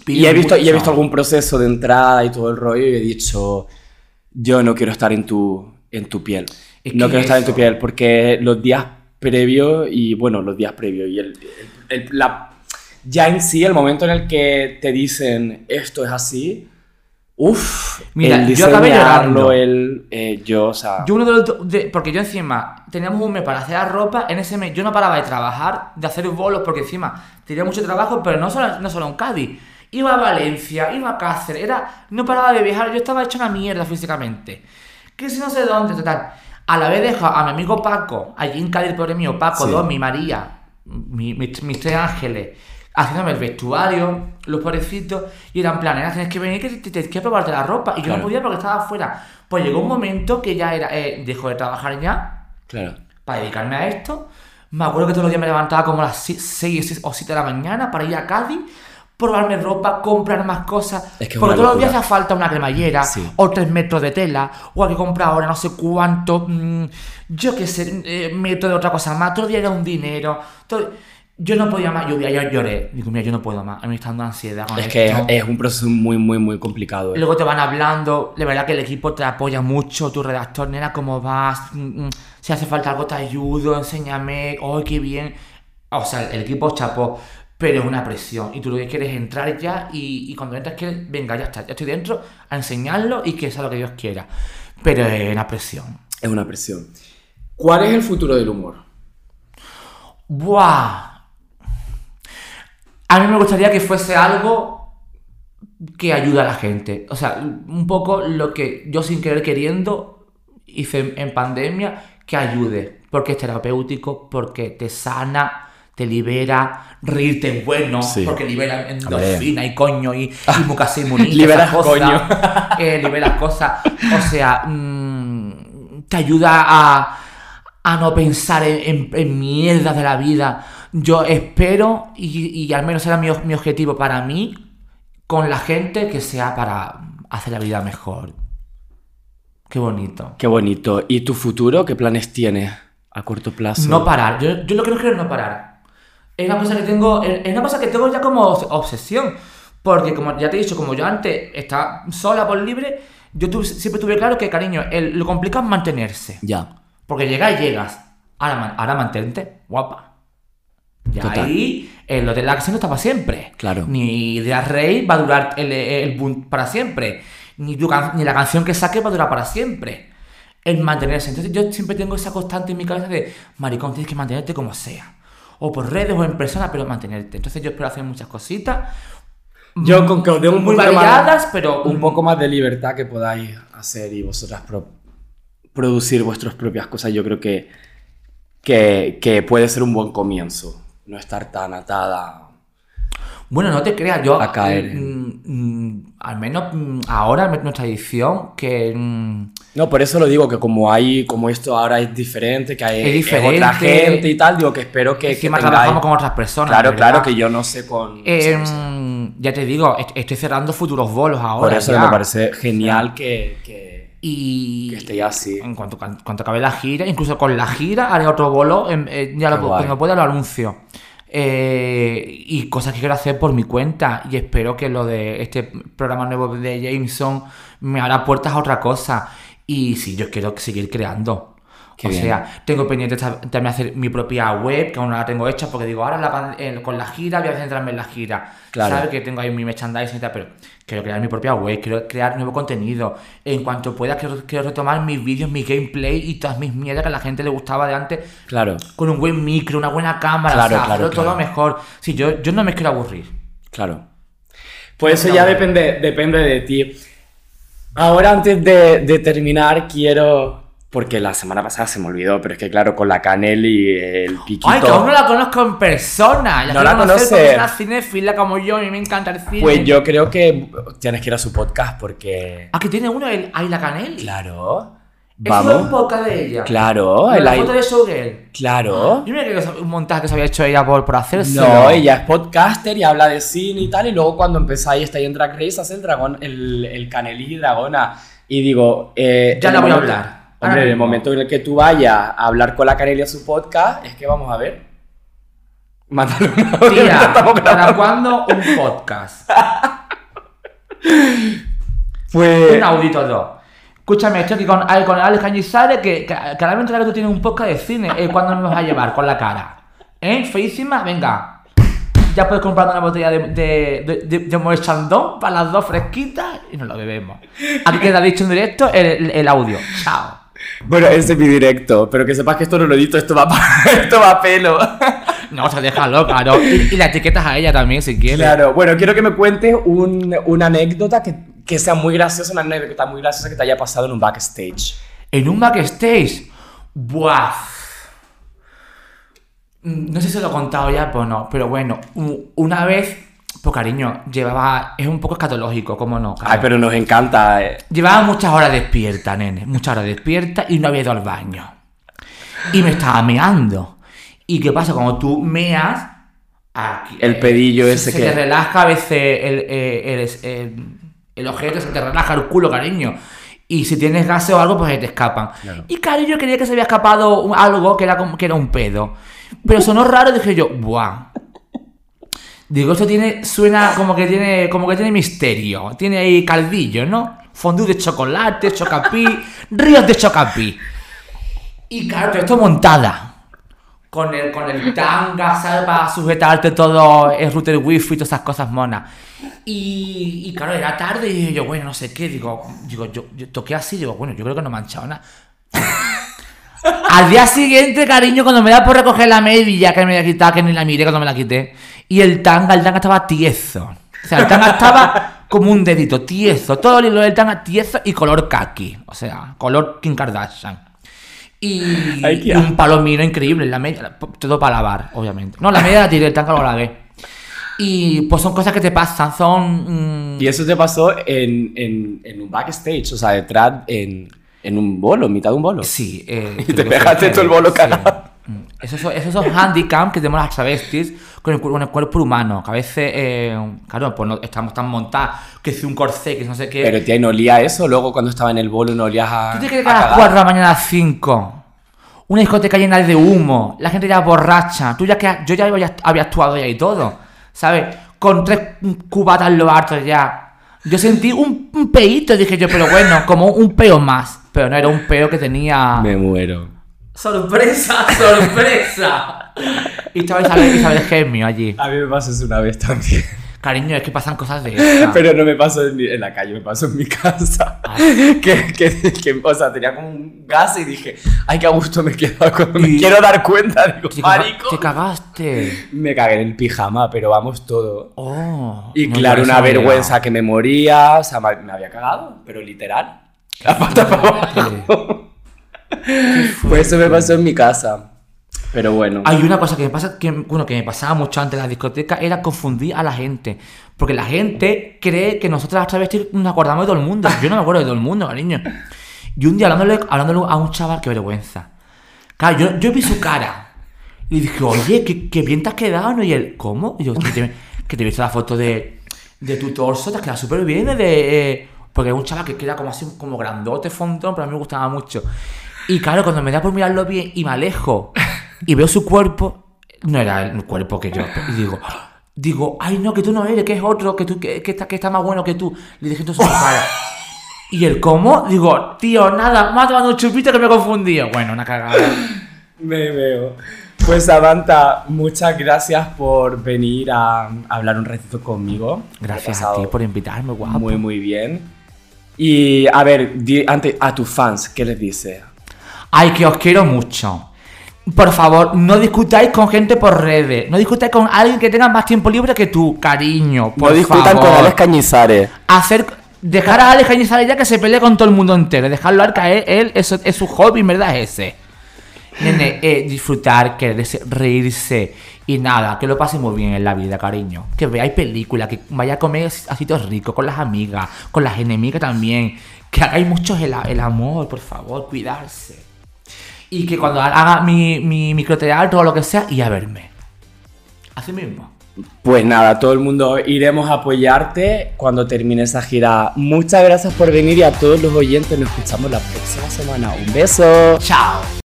y, he visto, y he visto algún proceso de entrada y todo el rollo y he dicho, yo no quiero estar en tu, en tu piel. Es no quiero estar en tu piel porque los días previos y bueno, los días previos y el, el- el- la, ya en sí, el momento en el que te dicen esto es así, uff, Mira, el yo acabé llorando. el, eh, yo, o sea, Yo uno de los... de- porque yo encima, teníamos un mes para hacer la ropa, en ese mes yo no paraba de trabajar, de hacer bolos, porque encima tenía mucho trabajo, pero no solo, no solo en Cádiz. Iba a Valencia, iba a Cáceres, era, no paraba de viajar, yo estaba hecho una mierda físicamente. Que si no sé dónde, total. A la vez dejo a mi amigo Paco, allí en Cádiz, pobre mío, Paco, Sí. dos, mi María, mi- mi- mis tres ángeles, haciéndome el vestuario, los pobrecitos, y eran planes, tienes que venir que te, te- tienes que probarte la ropa, y yo Claro. no podía porque estaba afuera. Pues llegó un momento que ya era, eh, dejó de trabajar ya claro. para dedicarme a esto. Me acuerdo que todos los días me levantaba como a las 6 o 7 de la mañana para ir a Cádiz, probarme ropa, comprar más cosas. Es que porque todos los días hace falta una cremallera, Sí. o 3 metros de tela, o hay que comprar ahora no sé cuánto, mm, yo qué sé, eh, metro de otra cosa más. Todo el día era un dinero. todo- Yo no podía más, yo, yo lloré. Digo, mira, yo no puedo más. A mí me está dando ansiedad. con Es que es, un proceso muy, muy, muy complicado. Y luego te van hablando, de verdad que el equipo te apoya mucho, tu redactor, nena, ¿cómo vas? Mm, mm, Si hace falta algo te ayudo, enséñame, ¡ay, qué bien! O sea, el equipo chapó, pero es una presión. Y tú lo que quieres es entrar ya y, y cuando entras quieres, venga, ya está, ya estoy dentro, a enseñarlo y que sea lo que Dios quiera. Pero es una presión. Es una presión. ¿Cuál es el futuro del humor? ¡Buah! A mí me gustaría que fuese algo que ayude a la gente. O sea, un poco lo que yo sin querer queriendo hice en, pandemia, que ayude. Porque es terapéutico, porque te sana, te libera, reírte es bueno, Sí. porque libera endorfina y coño y, y mucasimuni. [laughs] Liberas esas cosas. coño. [laughs] Eh, liberas cosas. O sea, mm, te ayuda a, a no pensar en, en, en mierdas de la vida. Yo espero, y, y al menos era mi, mi objetivo para mí, con la gente, que sea para hacer la vida mejor. Qué bonito. Qué bonito. ¿Y tu futuro? ¿Qué planes tienes a corto plazo? No parar. Yo, yo lo que no quiero es no parar. Es una cosa que tengo. Es una cosa que tengo ya como obs- obsesión. Porque como ya te he dicho, como yo antes estaba sola por libre, yo tuve- siempre tuve claro que, cariño, el- lo complicado es mantenerse. Ya. Porque llegas y llegas. Ahora, ahora mantente, guapa. Y Total. ahí el Hotel Axel no está para siempre. Claro. Ni Idea Rey va a durar el, el boom para siempre. Ni, tu can- ni la canción que saque va a durar para siempre. El mantenerse. Entonces yo siempre tengo esa constante en mi cabeza de, maricón, tienes que mantenerte como sea. O por redes o en persona, pero mantenerte. Entonces yo espero hacer muchas cositas. Yo con que os dé un muy más- variadas, pero un poco más de libertad que podáis hacer y vosotras pro- producir vuestras propias cosas, yo creo que, que, que puede ser un buen comienzo. No estar tan atada. Bueno, no te creas, yo. A caer. mm, mm, al menos mm, ahora en nuestra edición, que. No, por eso lo digo, que como hay, como esto ahora es diferente, que hay Es otra gente y tal, digo que espero que, que encima tengáis- trabajamos con otras personas. Claro, ¿verdad? claro, que yo no sé con... Eh, no sé, no sé. mm, ya te digo, est- estoy cerrando futuros bolos ahora. Por eso ya. me parece genial que, que, Y. que así. En cuanto, cuanto acabe la gira, incluso con la gira haré otro bolo, eh, ya lo, cuando pueda lo anuncio. Eh, y cosas que quiero hacer por mi cuenta y espero que lo de este programa nuevo de Jameson me hará puertas a otra cosa. Y sí, yo quiero seguir creando. Qué o bien. sea, tengo pendiente ta- también hacer mi propia web, que aún no la tengo hecha, porque digo, ahora la eh, con la gira voy a centrarme en la gira. Claro. ¿Sabes? Que tengo ahí mi merchandising y tal, pero quiero crear mi propia web, quiero crear nuevo contenido. En cuanto pueda, quiero, quiero retomar mis vídeos, mi gameplay y todas mis mierdas que a la gente le gustaba de antes, Claro, con un buen micro, una buena cámara, Claro, o sea, claro, todo mejor. Sí, yo, yo no me quiero aburrir. claro. Pues eso ya depende, depende de ti. Ahora, antes de, de terminar, quiero... Porque la semana pasada se me olvidó, pero es que claro, con la Canel y el piquito... Ay, que aún no la conozco en persona. No la porque es una cinefila como yo, a mí me encanta el cine. Pues yo creo que tienes que ir a su podcast porque... Ah, que tiene uno, el Ayla Canel. Claro. Eso es un Vamos. podcast de ella. Claro. El la foto de Showgirl. Claro. Yo me que un montaje que se había hecho ella por, por hacerse. No, ella es podcaster y habla de cine y tal. Y luego cuando empezáis, estáis en Drag Race, hace el dragón, el, el Canelí y Dragona. Y digo, eh, Ya la voy a hablar. Hombre, en el momento en el que tú vayas a hablar con la Canelí a su podcast, es que vamos a ver. Mándale un audio mientras Tía, ¿para cuándo un podcast? [laughs] Pues. un audito dos. Escúchame, estoy aquí con, con Alex Cañizares, que, que, que ahora me entera que tú tienes un podcast de cine. Eh, ¿Cuándo me vas a llevar? Con la cara. ¿Eh? Feísima, venga. Ya puedes comprar una botella de, de, de, de, de Moet Chandon para las dos fresquitas y nos lo bebemos. Aquí queda dicho en directo el, el- el audio. Chao. Bueno, ese es mi directo, pero que sepas que esto no lo edito, esto va, [laughs] esto va a pelo. No, se déjalo, claro. Y, y la etiquetas a ella también, si quieres. Claro, bueno, quiero que me cuentes un- una anécdota que, que sea muy graciosa, una anécdota muy graciosa que te haya pasado en un backstage. En un backstage. Buah. Mm, No sé si lo he contado ya, pues no. Pero bueno, una vez, pues cariño, llevaba. Es un poco escatológico, ¿cómo no? Ay, pero nos encanta. eh. Llevaba muchas horas despierta, nene. Muchas horas despierta y no había ido al baño. Y me estaba meando. ¿Y qué pasa? Cuando tú meas, aquí, El pedillo ese se que- te relaja a veces el, el, el- el- objeto, se te relaja el culo, cariño. Y si tienes gases o algo, pues se te escapan. Claro. Y claro, yo creía que se había escapado algo que era, como, que era un pedo. Pero sonó raro y dije yo, ¡buah! Digo, esto tiene, suena como que tiene, como que tiene misterio. Tiene ahí caldillo, ¿no? Fondue de chocolate, chocapí, [laughs] ríos de chocapí. Y claro, todo esto montada. Con el, con el tanga, ¿sabes? Para sujetarte todo el router wifi y todas esas cosas monas. Y, y claro, era tarde y yo, bueno, no sé qué. Digo, digo yo, yo toqué así, digo, bueno, yo creo que no me ha manchado nada. [laughs] Al día siguiente, cariño, cuando me da por recoger la media que me había quitado, que ni la miré cuando me la quité. Y el tanga, el tanga estaba tieso. O sea, el tanga estaba como un dedito, tieso. Todo el hilo del tanga tieso y color kaki. O sea, color Kim Kardashian. Y, Ay, y un palomino increíble en la media. Todo para lavar, obviamente. No, la media la tiré, el tanga lo lavé. Y pues son cosas que te pasan, son... mm, Y eso te pasó en, en, en un backstage, o sea, detrás, en, en un bolo, en mitad de un bolo. Sí. Eh, [laughs] Y te pegaste todo el bolo sí. Mm. Esos son, esos son handicap que tenemos las travestis con el, con el cuerpo humano. Que a veces, eh, claro, pues no estamos tan montadas que si un corsé, que no sé qué. Pero tía, ¿y no olía eso? Luego cuando estaba en el bolo no olías a. ¿Tú te crees que a a las cagar? 4 de la mañana a las 5? Una discoteca llena de humo, la gente ya borracha. Tú ya que yo ya había, había actuado ya y todo, ¿sabes? Con tres cubatas en lo harto ya. Yo sentí un, un peito, dije yo, pero bueno, como un peo más. Pero no era un peo que tenía. Me muero. ¡Sorpresa! [laughs] ¡Sorpresa! y estaba Isabel, Isabel Gemio allí. A mí me pasó eso una vez también. Cariño, es que pasan cosas de [laughs] estas. Pero no me pasó en, en la calle, me pasó en mi casa. Ah. Que, que, que, o sea, tenía como un gas y dije, ay, qué a gusto me he quedado cuando me quiero dar cuenta. Digo, Te, marico. te cagaste. Me cagué en el pijama, pero vamos todo. Oh. Y no, claro, una vergüenza que me moría, o sea, me me había cagado, pero literal. La pata para abajo. Pues eso me pasó en mi casa. Pero bueno. Hay una cosa que me pasa, que, bueno, que me pasaba mucho antes en la discoteca, era confundir a la gente. Porque la gente cree que nosotros las travestis nos acordamos de todo el mundo. Yo no me acuerdo de todo el mundo, cariño. Y un día hablándole, hablándole a un chaval, qué vergüenza. Claro, yo, yo vi su cara. Y dije, oye, qué, qué bien te has quedado, ¿no? Y él, ¿cómo? Y yo, que te, que te he visto la foto de, de tu torso, te has quedado súper bien. De, eh", porque es un chaval que queda como así, como grandote, fontón, pero a mí me gustaba mucho. Y claro, cuando me da por mirarlo bien y me alejo y veo su cuerpo, no era el cuerpo que yo. Y digo, digo, ay no, que tú no eres, que es otro, que tú que, que está, que está más bueno que tú. Le dije entonces su cara. ¿Y el cómo? Digo, tío, nada, me ha tomado un chupito que me he confundido. Bueno, una cagada. Me veo. Pues Samantha, muchas gracias por venir a hablar un ratito conmigo. Gracias a ti por invitarme, guapo. Muy, muy bien. Y a ver, di- ante, a tus fans, ¿qué les dices? Ay, que os quiero mucho. Por favor, no discutáis con gente por redes. No discutáis con alguien que tenga más tiempo libre que tú, cariño. Por no discutan favor. con Alex Cañizares. Hacer, dejar a Alex Cañizares ya que se pelee con todo el mundo entero. Dejarlo al caer, él, eso es su hobby, verdad es ese. Nene, eh, disfrutar, quererse, reírse y nada, que lo pase muy bien en la vida, cariño. Que veáis películas, que vaya a comer a sitios ricos con las amigas, con las enemigas también. Que hagáis mucho el, el amor, por favor, cuidarse. Y que cuando haga mi, mi microteatro o lo que sea, y a verme. Así mismo. Pues nada, todo el mundo iremos a apoyarte cuando termine esa gira. Muchas gracias por venir y a todos los oyentes nos escuchamos la próxima semana. Un beso. Chao.